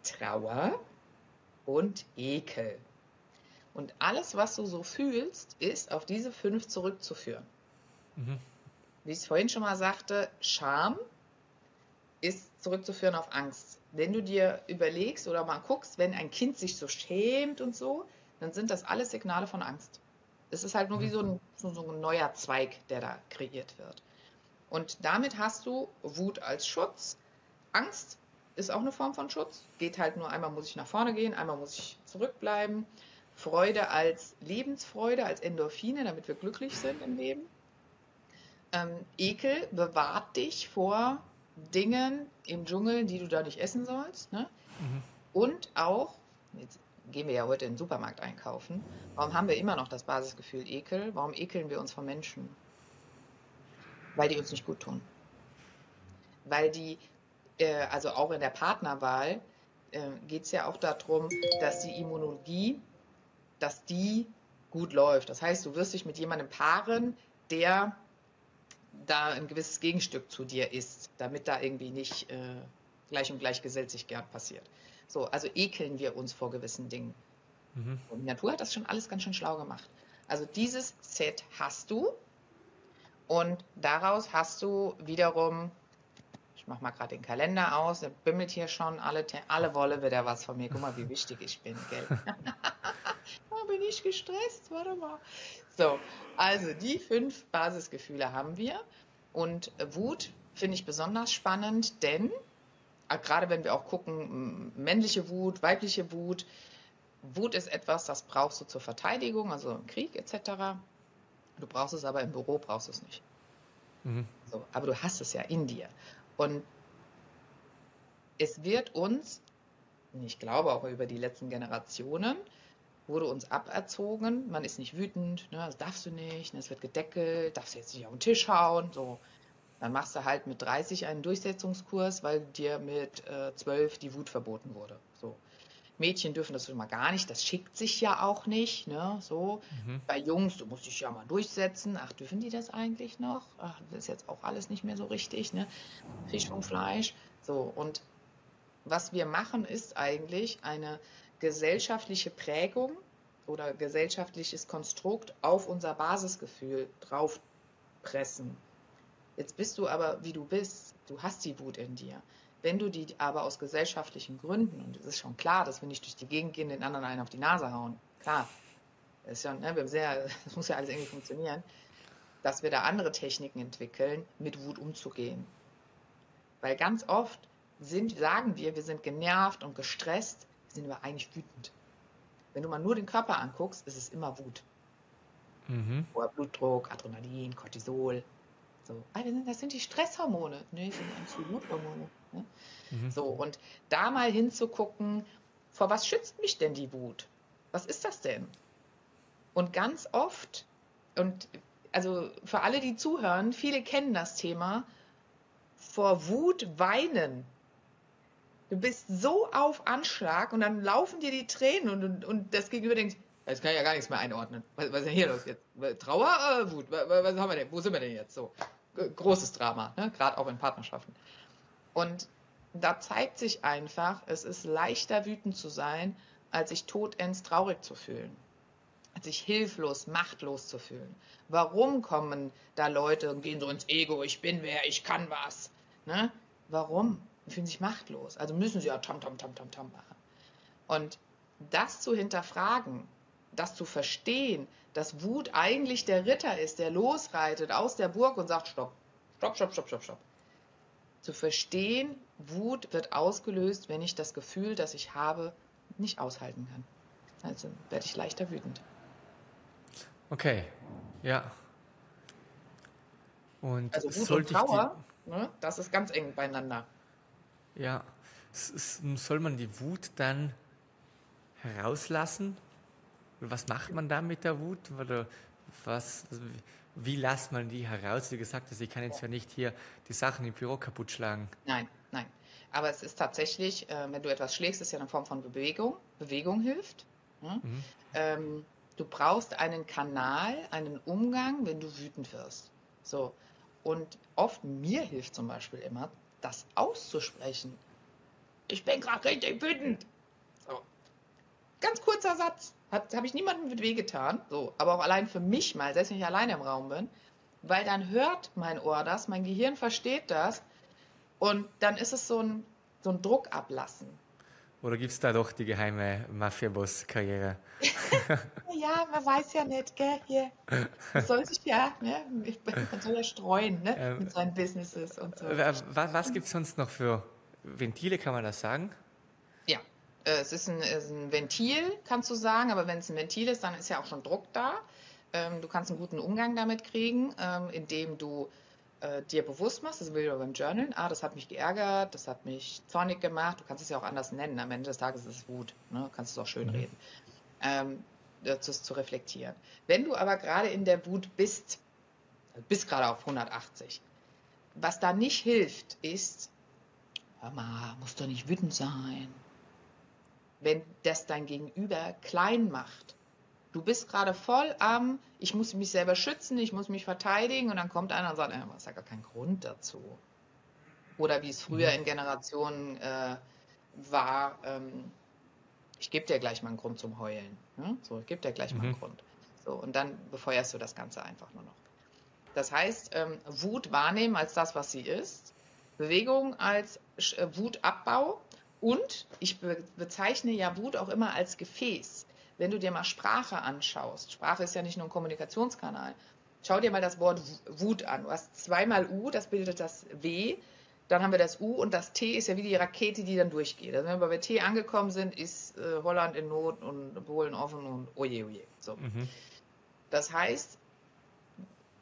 Trauer, und Ekel. Und alles, was du so fühlst, ist auf diese fünf zurückzuführen. Mhm. Wie ich es vorhin schon mal sagte, Scham ist zurückzuführen auf Angst. Wenn du dir überlegst oder mal guckst, wenn ein Kind sich so schämt und so, dann sind das alles Signale von Angst. Es ist halt nur wie so ein, so ein neuer Zweig, der da kreiert wird. Und damit hast du Wut als Schutz. Angst ist auch eine Form von Schutz. Geht halt nur einmal muss ich nach vorne gehen, einmal muss ich zurückbleiben. Freude als Lebensfreude, als Endorphine, damit wir glücklich sind im Leben. Ähm, Ekel bewahrt dich vor Dingen im Dschungel, die du da nicht essen sollst. Ne? Mhm. Und auch, jetzt gehen wir ja heute in den Supermarkt einkaufen, warum haben wir immer noch das Basisgefühl Ekel? Warum ekeln wir uns vor Menschen? Weil die uns nicht gut tun. Weil die, äh, also auch in der Partnerwahl, äh, geht es ja auch darum, dass die Immunologie, dass die gut läuft. Das heißt, du wirst dich mit jemandem paaren, der da ein gewisses Gegenstück zu dir ist, damit da irgendwie nicht äh, gleich und gleich gesellt sich gern passiert. So, also ekeln wir uns vor gewissen Dingen. Mhm. Und die Natur hat das schon alles ganz schön schlau gemacht. Also dieses Set hast du und daraus hast du wiederum, ich mache mal gerade den Kalender aus, der bimmelt hier schon, alle, alle Wolle wieder was von mir. Guck mal, wie wichtig ich bin, gell? oh, bin ich gestresst, warte mal. So, also die fünf Basisgefühle haben wir. Und Wut finde ich besonders spannend, denn äh, gerade wenn wir auch gucken, männliche Wut, weibliche Wut, Wut ist etwas, das brauchst du zur Verteidigung, also im Krieg etc. Du brauchst es aber im Büro, brauchst du es nicht. Mhm. So, aber du hast es ja in dir. Und es wird uns, ich glaube auch über die letzten Generationen, wurde uns aberzogen, man ist nicht wütend, ne, das darfst du nicht, ne, es wird gedeckelt, darfst du jetzt nicht auf den Tisch hauen, so. Dann machst du halt mit 30 einen Durchsetzungskurs, weil dir mit äh, 12 die Wut verboten wurde. Mädchen dürfen das schon mal gar nicht, das schickt sich ja auch nicht, ne, so. Mhm. Bei Jungs, du musst dich ja mal durchsetzen. Ach, dürfen die das eigentlich noch? Ach, das ist jetzt auch alles nicht mehr so richtig, ne. Fisch und Fleisch. So, und was wir machen, ist eigentlich eine gesellschaftliche Prägung oder gesellschaftliches Konstrukt auf unser Basisgefühl draufpressen. Jetzt bist du aber, wie du bist, du hast die Wut in dir. Wenn du die aber aus gesellschaftlichen Gründen, und es ist schon klar, dass wir nicht durch die Gegend gehen, den anderen einen auf die Nase hauen, klar, das, ist ja, ne, wir sehr, das muss ja alles irgendwie funktionieren, dass wir da andere Techniken entwickeln, mit Wut umzugehen. Weil ganz oft sind, sagen wir, wir sind genervt und gestresst, sind wir eigentlich wütend. Wenn du mal nur den Körper anguckst, ist es immer Wut. Mhm. Hoher Blutdruck, Adrenalin, Cortisol. So. Ah, das sind die Stresshormone. Nee, das sind eigentlich die Wuthormone. Ne? Mhm. So, und da mal hinzugucken, vor was schützt mich denn die Wut? Was ist das denn? Und ganz oft, und also für alle, die zuhören, viele kennen das Thema, vor Wut weinen Du bist so auf Anschlag und dann laufen dir die Tränen und, und, und das Gegenüber denkt, das kann ich ja gar nichts mehr einordnen. Was, was ist denn hier los jetzt? Trauer, äh, Wut? Was, was, haben wir denn? Wo sind wir denn jetzt? So großes Drama, ne? gerade auch in Partnerschaften. Und da zeigt sich einfach, es ist leichter wütend zu sein, als sich todends traurig zu fühlen, als sich hilflos, machtlos zu fühlen. Warum kommen da Leute und gehen so ins Ego, ich bin wer, ich kann was? Ne? Warum? und fühlen sich machtlos. Also müssen sie ja tam, tam, tam, tam, tam machen. Und das zu hinterfragen, das zu verstehen, dass Wut eigentlich der Ritter ist, der losreitet aus der Burg und sagt, stopp, stopp, stopp, stopp, stopp, stopp. Zu verstehen, Wut wird ausgelöst, wenn ich das Gefühl, das ich habe, nicht aushalten kann. Also werde ich leichter wütend.
Okay, ja.
Und also Wut und Trauer, ne, das ist ganz eng beieinander.
Ja, soll man die Wut dann herauslassen? Was macht man da mit der Wut? Oder was, wie lässt man die heraus? Wie gesagt, also ich kann jetzt ja nicht hier die Sachen im Büro kaputt schlagen.
Nein, nein. Aber es ist tatsächlich, äh, wenn du etwas schlägst, ist ja eine Form von Bewegung. Bewegung hilft. Ne? Mhm. Ähm, du brauchst einen Kanal, einen Umgang, wenn du wütend wirst. So. Und oft mir hilft zum Beispiel immer, das auszusprechen. Ich bin gerade richtig wütend. Ganz kurzer Satz. Habe ich niemandem mit wehgetan. So, aber auch allein für mich mal, selbst wenn ich alleine im Raum bin. Weil dann hört mein Ohr das, mein Gehirn versteht das. Und dann ist es so ein, so ein Druck ablassen.
Oder gibt es da doch die geheime Mafia-Boss-Karriere?
ja, man weiß ja nicht, gell? Hier. Man soll sich ja, ne? man soll ja streuen, ne? Ähm, Mit seinen Businesses und so.
Was, was gibt es sonst noch für Ventile, kann man das sagen?
Äh, es ist ein, ist ein Ventil, kannst du sagen, aber wenn es ein Ventil ist, dann ist ja auch schon Druck da. Ähm, du kannst einen guten Umgang damit kriegen, ähm, indem du äh, dir bewusst machst, das will ich beim Journalen, ah, das hat mich geärgert, das hat mich zornig gemacht, du kannst es ja auch anders nennen, am Ende des Tages ist es Wut, ne? kannst du es auch schön mhm. reden, ähm, das zu reflektieren. Wenn du aber gerade in der Wut bist, bist gerade auf 180, was da nicht hilft, ist, hör mal, muss doch nicht wütend sein. Wenn das dein Gegenüber klein macht, du bist gerade voll am, ich muss mich selber schützen, ich muss mich verteidigen und dann kommt einer und sagt, es ist ja gar kein Grund dazu. Oder wie es früher mhm. in Generationen äh, war, ähm, ich gebe dir gleich mal einen Grund zum Heulen. Ne? So, ich gebe dir gleich mhm. mal einen mhm. Grund. So, und dann befeuerst du das Ganze einfach nur noch. Das heißt, ähm, Wut wahrnehmen als das, was sie ist, Bewegung als äh, Wutabbau und ich be bezeichne ja Wut auch immer als Gefäß. Wenn du dir mal Sprache anschaust, Sprache ist ja nicht nur ein Kommunikationskanal, schau dir mal das Wort Wut an. Du hast zweimal U, das bildet das W, dann haben wir das U und das T ist ja wie die Rakete, die dann durchgeht. Also wenn wir bei T angekommen sind, ist äh, Holland in Not und Polen offen und oje oje. So. Mhm. Das heißt,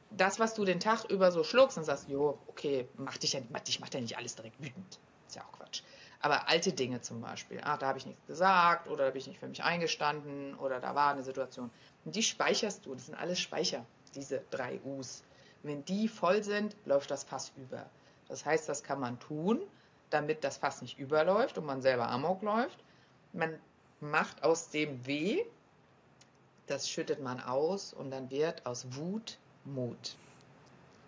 das, was du den Tag über so schluckst und sagst, jo, okay, mach dich ja, dich macht ja nicht alles direkt wütend. Ist ja auch Quatsch. Aber alte Dinge zum Beispiel, ah, da habe ich nichts gesagt oder da bin ich nicht für mich eingestanden oder da war eine Situation. Und die speicherst du, das sind alles Speicher, diese drei U's. Wenn die voll sind, läuft das Fass über. Das heißt, das kann man tun, damit das Fass nicht überläuft und man selber Amok läuft. Man macht aus dem Weh, das schüttet man aus und dann wird aus Wut Mut.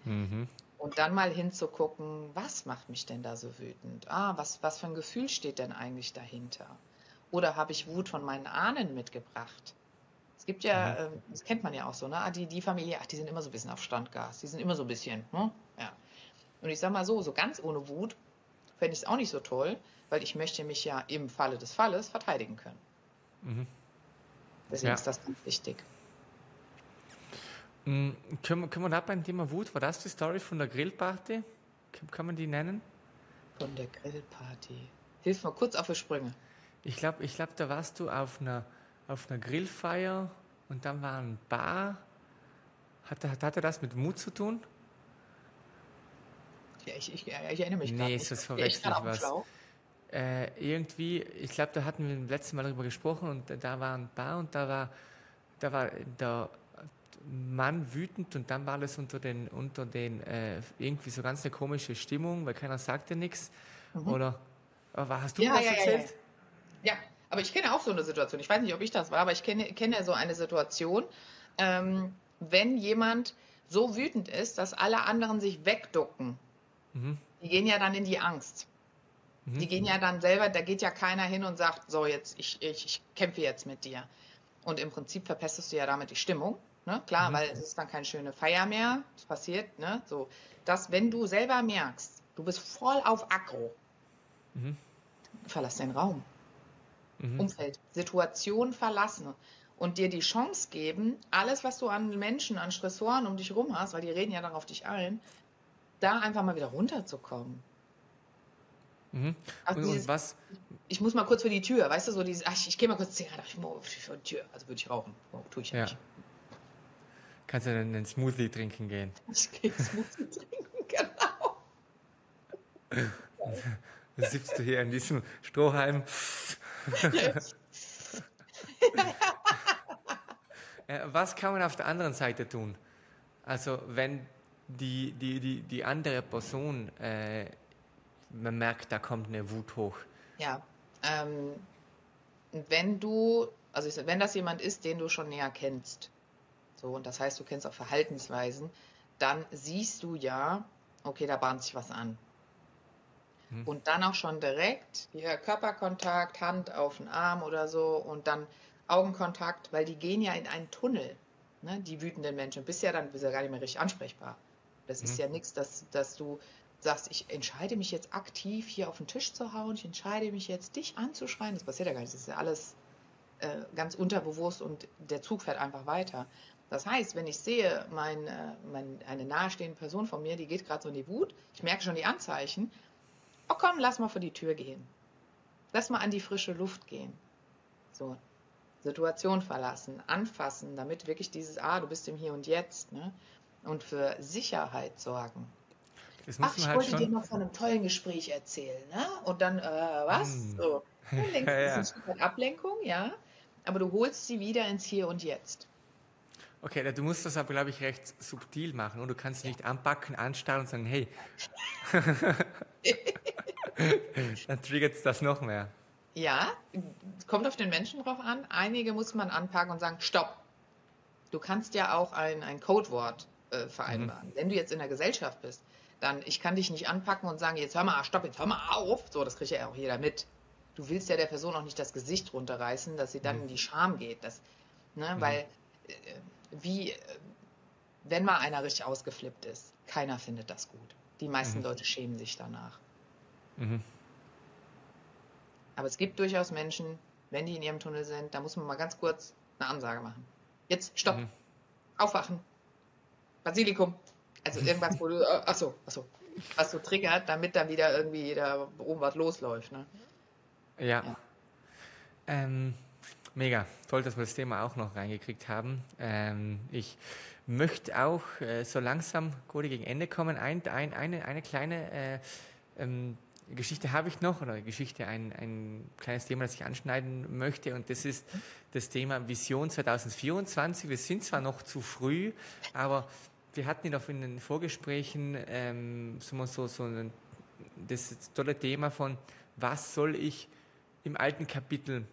Mhm. Und dann mal hinzugucken, was macht mich denn da so wütend? Ah, was, was für ein Gefühl steht denn eigentlich dahinter? Oder habe ich Wut von meinen Ahnen mitgebracht? Es gibt ja, mhm. das kennt man ja auch so, ne? Ah, die, die Familie, ach, die sind immer so ein bisschen auf Standgas, die sind immer so ein bisschen, ne? Ja. Und ich sag mal so, so ganz ohne Wut fände ich es auch nicht so toll, weil ich möchte mich ja im Falle des Falles verteidigen können. Mhm. Deswegen ja. ist das ganz wichtig.
Mhm. Können, können wir da beim Thema Wut, war das die Story von der Grillparty? Kann man die nennen?
Von der Grillparty. Hilf mal kurz auf die Sprünge.
Ich glaube, ich glaub, da warst du auf einer, auf einer Grillfeier und dann war ein Bar. Hatte, hatte das mit Mut zu tun?
Ja, ich, ich, ich erinnere mich
Nee, ist das verwechselt was. Äh, irgendwie, ich glaube, da hatten wir letztes Mal darüber gesprochen und da war ein Bar und da war, da war der Mann wütend und dann war alles unter den, unter den äh, irgendwie so ganz eine komische Stimmung, weil keiner sagte nichts. Mhm. Oder aber hast du ja, was ja, erzählt?
Ja, ja, aber ich kenne auch so eine Situation. Ich weiß nicht, ob ich das war, aber ich kenne, kenne so eine Situation, ähm, wenn jemand so wütend ist, dass alle anderen sich wegducken. Mhm. Die gehen ja dann in die Angst. Mhm. Die gehen ja dann selber, da geht ja keiner hin und sagt, so jetzt, ich, ich, ich kämpfe jetzt mit dir. Und im Prinzip verpestest du ja damit die Stimmung. Ne? Klar, mhm. weil es ist dann keine schöne Feier mehr. Das passiert, ne? So, dass wenn du selber merkst, du bist voll auf Aggro, mhm. verlass den Raum. Mhm. Umfeld, Situation verlassen und dir die Chance geben, alles, was du an Menschen, an Stressoren um dich rum hast, weil die reden ja dann auf dich ein, da einfach mal wieder runterzukommen. Mhm. Also und, dieses, was? Ich muss mal kurz für die Tür, weißt du, so dieses, ach, ich, ich gehe mal kurz Zigarette, ich muss für die Tür, also würde ich rauchen, oh, tue ich ja, ja nicht.
Kannst du dann einen Smoothie trinken gehen?
Ich gehe Smoothie trinken, genau.
Dann sitzt du hier in diesem Strohhalm. Äh, was kann man auf der anderen Seite tun? Also wenn die, die, die, die andere Person, äh, man merkt, da kommt eine Wut hoch.
Ja, ähm, wenn du, also wenn das jemand ist, den du schon näher kennst, so, und das heißt, du kennst auch Verhaltensweisen, dann siehst du ja, okay, da bahnt sich was an. Mhm. Und dann auch schon direkt hier Körperkontakt, Hand auf den Arm oder so und dann Augenkontakt, weil die gehen ja in einen Tunnel, ne, die wütenden Menschen. Bist ja dann bist ja gar nicht mehr richtig ansprechbar. Das mhm. ist ja nichts, dass, dass du sagst, ich entscheide mich jetzt aktiv hier auf den Tisch zu hauen, ich entscheide mich jetzt dich anzuschreien. Das passiert ja gar nicht. Das ist ja alles äh, ganz unterbewusst und der Zug fährt einfach weiter. Das heißt, wenn ich sehe, mein, äh, mein, eine nahestehende Person von mir, die geht gerade so in die Wut, ich merke schon die Anzeichen, oh komm, lass mal vor die Tür gehen. Lass mal an die frische Luft gehen. So, Situation verlassen, anfassen, damit wirklich dieses, ah, du bist im Hier und Jetzt, ne? Und für Sicherheit sorgen. Ach, ich halt wollte dir noch von einem tollen Gespräch erzählen, ne? Und dann, äh, was? Hm. So. Ja, ja. ist ein Ablenkung, ja. Aber du holst sie wieder ins Hier und Jetzt.
Okay, du musst das aber, glaube ich, recht subtil machen. Und du kannst ja. nicht anpacken, anstarren und sagen, hey. Dann triggert es das noch mehr.
Ja, kommt auf den Menschen drauf an. Einige muss man anpacken und sagen, stopp. Du kannst ja auch ein, ein Codewort äh, vereinbaren. Mhm. Wenn du jetzt in der Gesellschaft bist, dann, ich kann dich nicht anpacken und sagen, jetzt hör mal, stopp, jetzt hör mal auf. So, das kriegt ja auch jeder mit. Du willst ja der Person auch nicht das Gesicht runterreißen, dass sie dann mhm. in die Scham geht. Das, ne, mhm. Weil, äh, wie, äh, wenn mal einer richtig ausgeflippt ist, keiner findet das gut. Die meisten mhm. Leute schämen sich danach. Mhm. Aber es gibt durchaus Menschen, wenn die in ihrem Tunnel sind, da muss man mal ganz kurz eine Ansage machen. Jetzt, stopp, mhm. aufwachen, Basilikum. Also irgendwas, wo du, äh, achso, achso, was so triggert, damit dann wieder irgendwie da oben was losläuft. Ne?
Ja. ja. Ähm, mega, toll, dass wir das Thema auch noch reingekriegt haben. Ähm, ich möchte auch äh, so langsam Code gegen Ende kommen. Ein, ein, eine, eine kleine äh, ähm, Geschichte habe ich noch, oder Geschichte, ein, ein kleines Thema, das ich anschneiden möchte, und das ist das Thema Vision 2024. Wir sind zwar noch zu früh, aber wir hatten ihn auch in den Vorgesprächen ähm, so, so ein, das tolle Thema von, was soll ich im alten Kapitel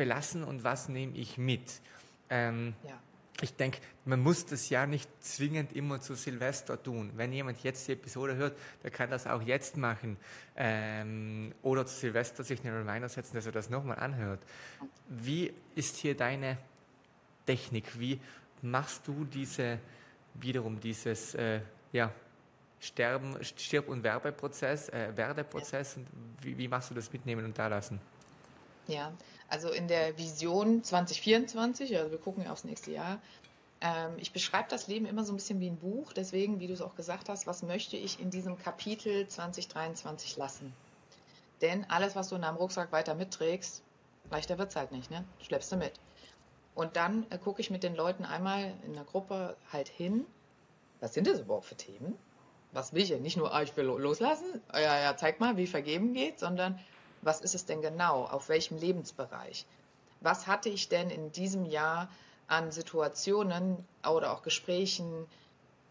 belassen und was nehme ich mit. Ähm, ja ich denke, man muss das ja nicht zwingend immer zu Silvester tun. Wenn jemand jetzt die Episode hört, der kann das auch jetzt machen. Ähm, oder zu Silvester sich einen Reminder setzen, dass er das nochmal anhört. Wie ist hier deine Technik? Wie machst du diese, wiederum dieses, äh, ja, Sterben, Stirb- und Werbeprozess, äh, Werdeprozess? Und wie, wie machst du das mitnehmen und da lassen?
Ja, also in der Vision 2024, also wir gucken aufs nächste Jahr, ähm, ich beschreibe das Leben immer so ein bisschen wie ein Buch. Deswegen, wie du es auch gesagt hast, was möchte ich in diesem Kapitel 2023 lassen? Denn alles, was du in deinem Rucksack weiter mitträgst, leichter wird es halt nicht, ne? Schleppst du mit. Und dann äh, gucke ich mit den Leuten einmal in der Gruppe halt hin, was sind das überhaupt für Themen? Was will ich denn? Nicht nur, ah, ich will loslassen, ja, ja, zeig mal, wie vergeben geht, sondern was ist es denn genau? Auf welchem Lebensbereich? Was hatte ich denn in diesem Jahr an Situationen oder auch Gesprächen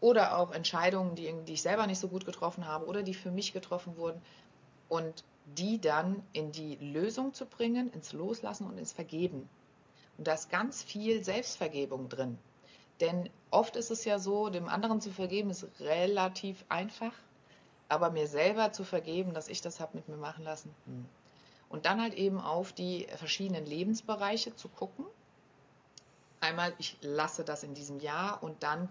oder auch Entscheidungen, die, die ich selber nicht so gut getroffen habe oder die für mich getroffen wurden und die dann in die Lösung zu bringen, ins Loslassen und ins Vergeben. Und da ist ganz viel Selbstvergebung drin. Denn oft ist es ja so, dem anderen zu vergeben ist relativ einfach, aber mir selber zu vergeben, dass ich das habe mit mir machen lassen, hm. Und dann halt eben auf die verschiedenen Lebensbereiche zu gucken. Einmal, ich lasse das in diesem Jahr und dann,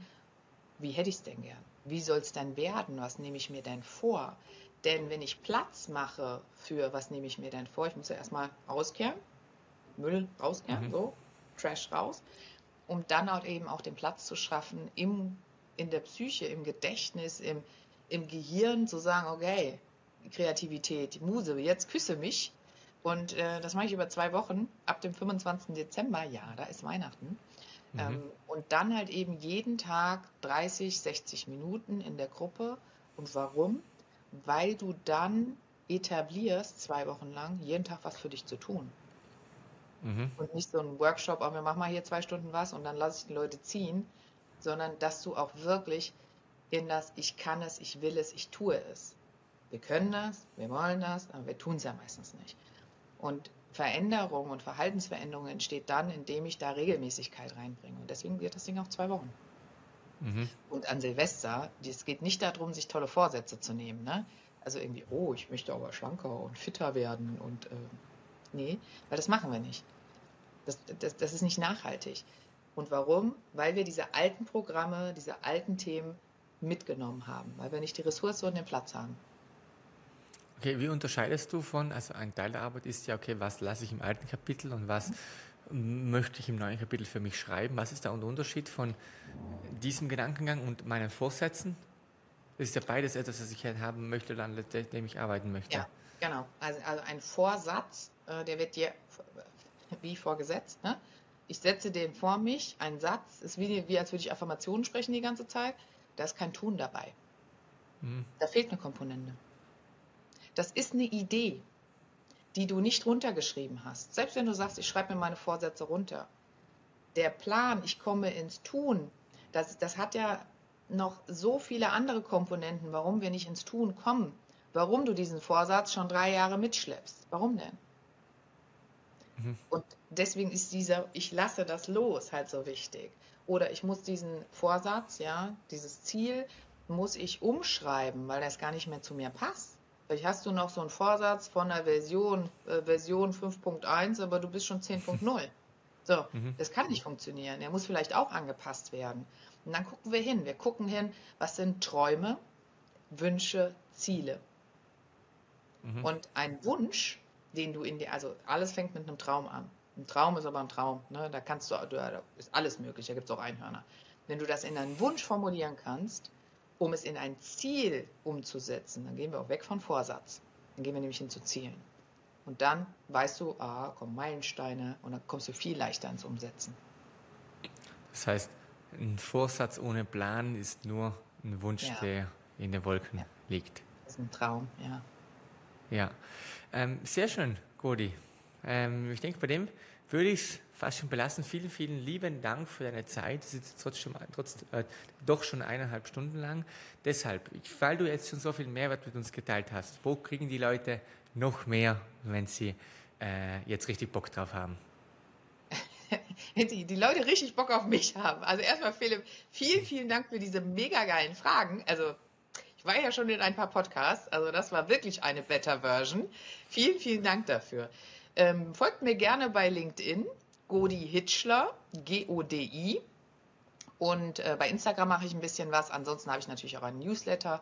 wie hätte ich es denn gern? Wie soll es denn werden? Was nehme ich mir denn vor? Denn wenn ich Platz mache für, was nehme ich mir denn vor? Ich muss ja erstmal rauskehren, Müll rauskehren, mhm. so, Trash raus, um dann halt eben auch den Platz zu schaffen im, in der Psyche, im Gedächtnis, im, im Gehirn zu sagen, okay, Kreativität, Muse, jetzt küsse mich und äh, das mache ich über zwei Wochen, ab dem 25. Dezember, ja, da ist Weihnachten. Mhm. Ähm, und dann halt eben jeden Tag 30, 60 Minuten in der Gruppe. Und warum? Weil du dann etablierst, zwei Wochen lang, jeden Tag was für dich zu tun. Mhm. Und nicht so ein Workshop, oh, wir machen mal hier zwei Stunden was und dann lasse ich die Leute ziehen, sondern dass du auch wirklich in das Ich kann es, ich will es, ich tue es. Wir können das, wir wollen das, aber wir tun es ja meistens nicht. Und Veränderung und Verhaltensveränderung entsteht dann, indem ich da Regelmäßigkeit reinbringe. Und deswegen wird das Ding auch zwei Wochen. Mhm. Und an Silvester, es geht nicht darum, sich tolle Vorsätze zu nehmen. Ne? Also irgendwie, oh, ich möchte aber schlanker und fitter werden und äh, nee, weil das machen wir nicht. Das, das, das ist nicht nachhaltig. Und warum? Weil wir diese alten Programme, diese alten Themen mitgenommen haben, weil wir nicht die Ressource und den Platz haben.
Okay, wie unterscheidest du von, also ein Teil der Arbeit ist ja, okay, was lasse ich im alten Kapitel und was möchte ich im neuen Kapitel für mich schreiben? Was ist der Unterschied von diesem Gedankengang und meinen Vorsätzen? Das ist ja beides etwas, was ich halt haben möchte, an dem ich arbeiten möchte.
Ja, genau. Also, also ein Vorsatz, äh, der wird dir wie vorgesetzt. Ne? Ich setze den vor mich, ein Satz, ist wie, wie als würde ich Affirmationen sprechen die ganze Zeit. Da ist kein Tun dabei. Hm. Da fehlt eine Komponente. Das ist eine Idee, die du nicht runtergeschrieben hast. Selbst wenn du sagst, ich schreibe mir meine Vorsätze runter. Der Plan, ich komme ins Tun, das, das hat ja noch so viele andere Komponenten, warum wir nicht ins Tun kommen. Warum du diesen Vorsatz schon drei Jahre mitschleppst. Warum denn? Mhm. Und deswegen ist dieser Ich lasse das los halt so wichtig. Oder ich muss diesen Vorsatz, ja, dieses Ziel, muss ich umschreiben, weil das gar nicht mehr zu mir passt. Vielleicht hast du noch so einen Vorsatz von der Version, äh, Version 5.1, aber du bist schon 10.0. So, mhm. das kann nicht funktionieren. Der muss vielleicht auch angepasst werden. Und dann gucken wir hin. Wir gucken hin, was sind Träume, Wünsche, Ziele. Mhm. Und ein Wunsch, den du in dir, also alles fängt mit einem Traum an. Ein Traum ist aber ein Traum. Ne? Da kannst du, da ist alles möglich. Da gibt es auch Einhörner. Wenn du das in einen Wunsch formulieren kannst, um es in ein Ziel umzusetzen, dann gehen wir auch weg von Vorsatz. Dann gehen wir nämlich hin zu Zielen. Und dann weißt du, ah, kommen Meilensteine und dann kommst du viel leichter ins Umsetzen.
Das heißt, ein Vorsatz ohne Plan ist nur ein Wunsch, ja. der in den Wolken ja. liegt.
Das ist ein Traum, ja.
Ja, ähm, sehr schön, Godi. Ähm, ich denke, bei dem würde ich es fast schon belassen. Vielen, vielen lieben Dank für deine Zeit. Das ist trotzdem, trotz, äh, doch schon eineinhalb Stunden lang. Deshalb, weil du jetzt schon so viel Mehrwert mit uns geteilt hast, wo kriegen die Leute noch mehr, wenn sie äh, jetzt richtig Bock drauf haben?
die, die Leute richtig Bock auf mich haben. Also erstmal Philipp, vielen, vielen Dank für diese mega geilen Fragen. Also ich war ja schon in ein paar Podcasts, also das war wirklich eine Better Version. Vielen, vielen Dank dafür. Ähm, folgt mir gerne bei LinkedIn, Godi Hitschler, G-O-D-I. Und äh, bei Instagram mache ich ein bisschen was. Ansonsten habe ich natürlich auch einen Newsletter.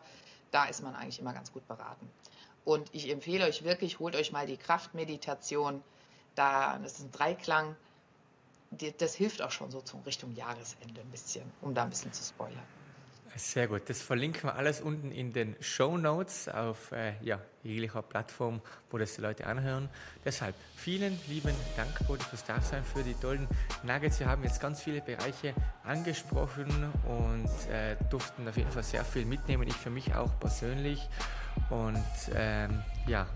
Da ist man eigentlich immer ganz gut beraten. Und ich empfehle euch wirklich, holt euch mal die Kraftmeditation. Da, das ist ein Dreiklang. Das hilft auch schon so Richtung Jahresende ein bisschen, um da ein bisschen zu spoilern.
Sehr gut. Das verlinken wir alles unten in den Show Notes auf äh, ja, jeglicher Plattform, wo das die Leute anhören. Deshalb vielen lieben Dank, Bodi, fürs Dasein, für die tollen Nuggets. Wir haben jetzt ganz viele Bereiche angesprochen und äh, durften auf jeden Fall sehr viel mitnehmen. Ich für mich auch persönlich. Und ähm, ja,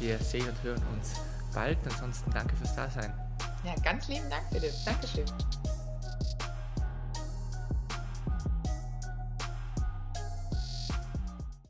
wir sehen und hören uns bald. Ansonsten danke fürs Dasein.
Ja, ganz lieben Dank, bitte. Dankeschön.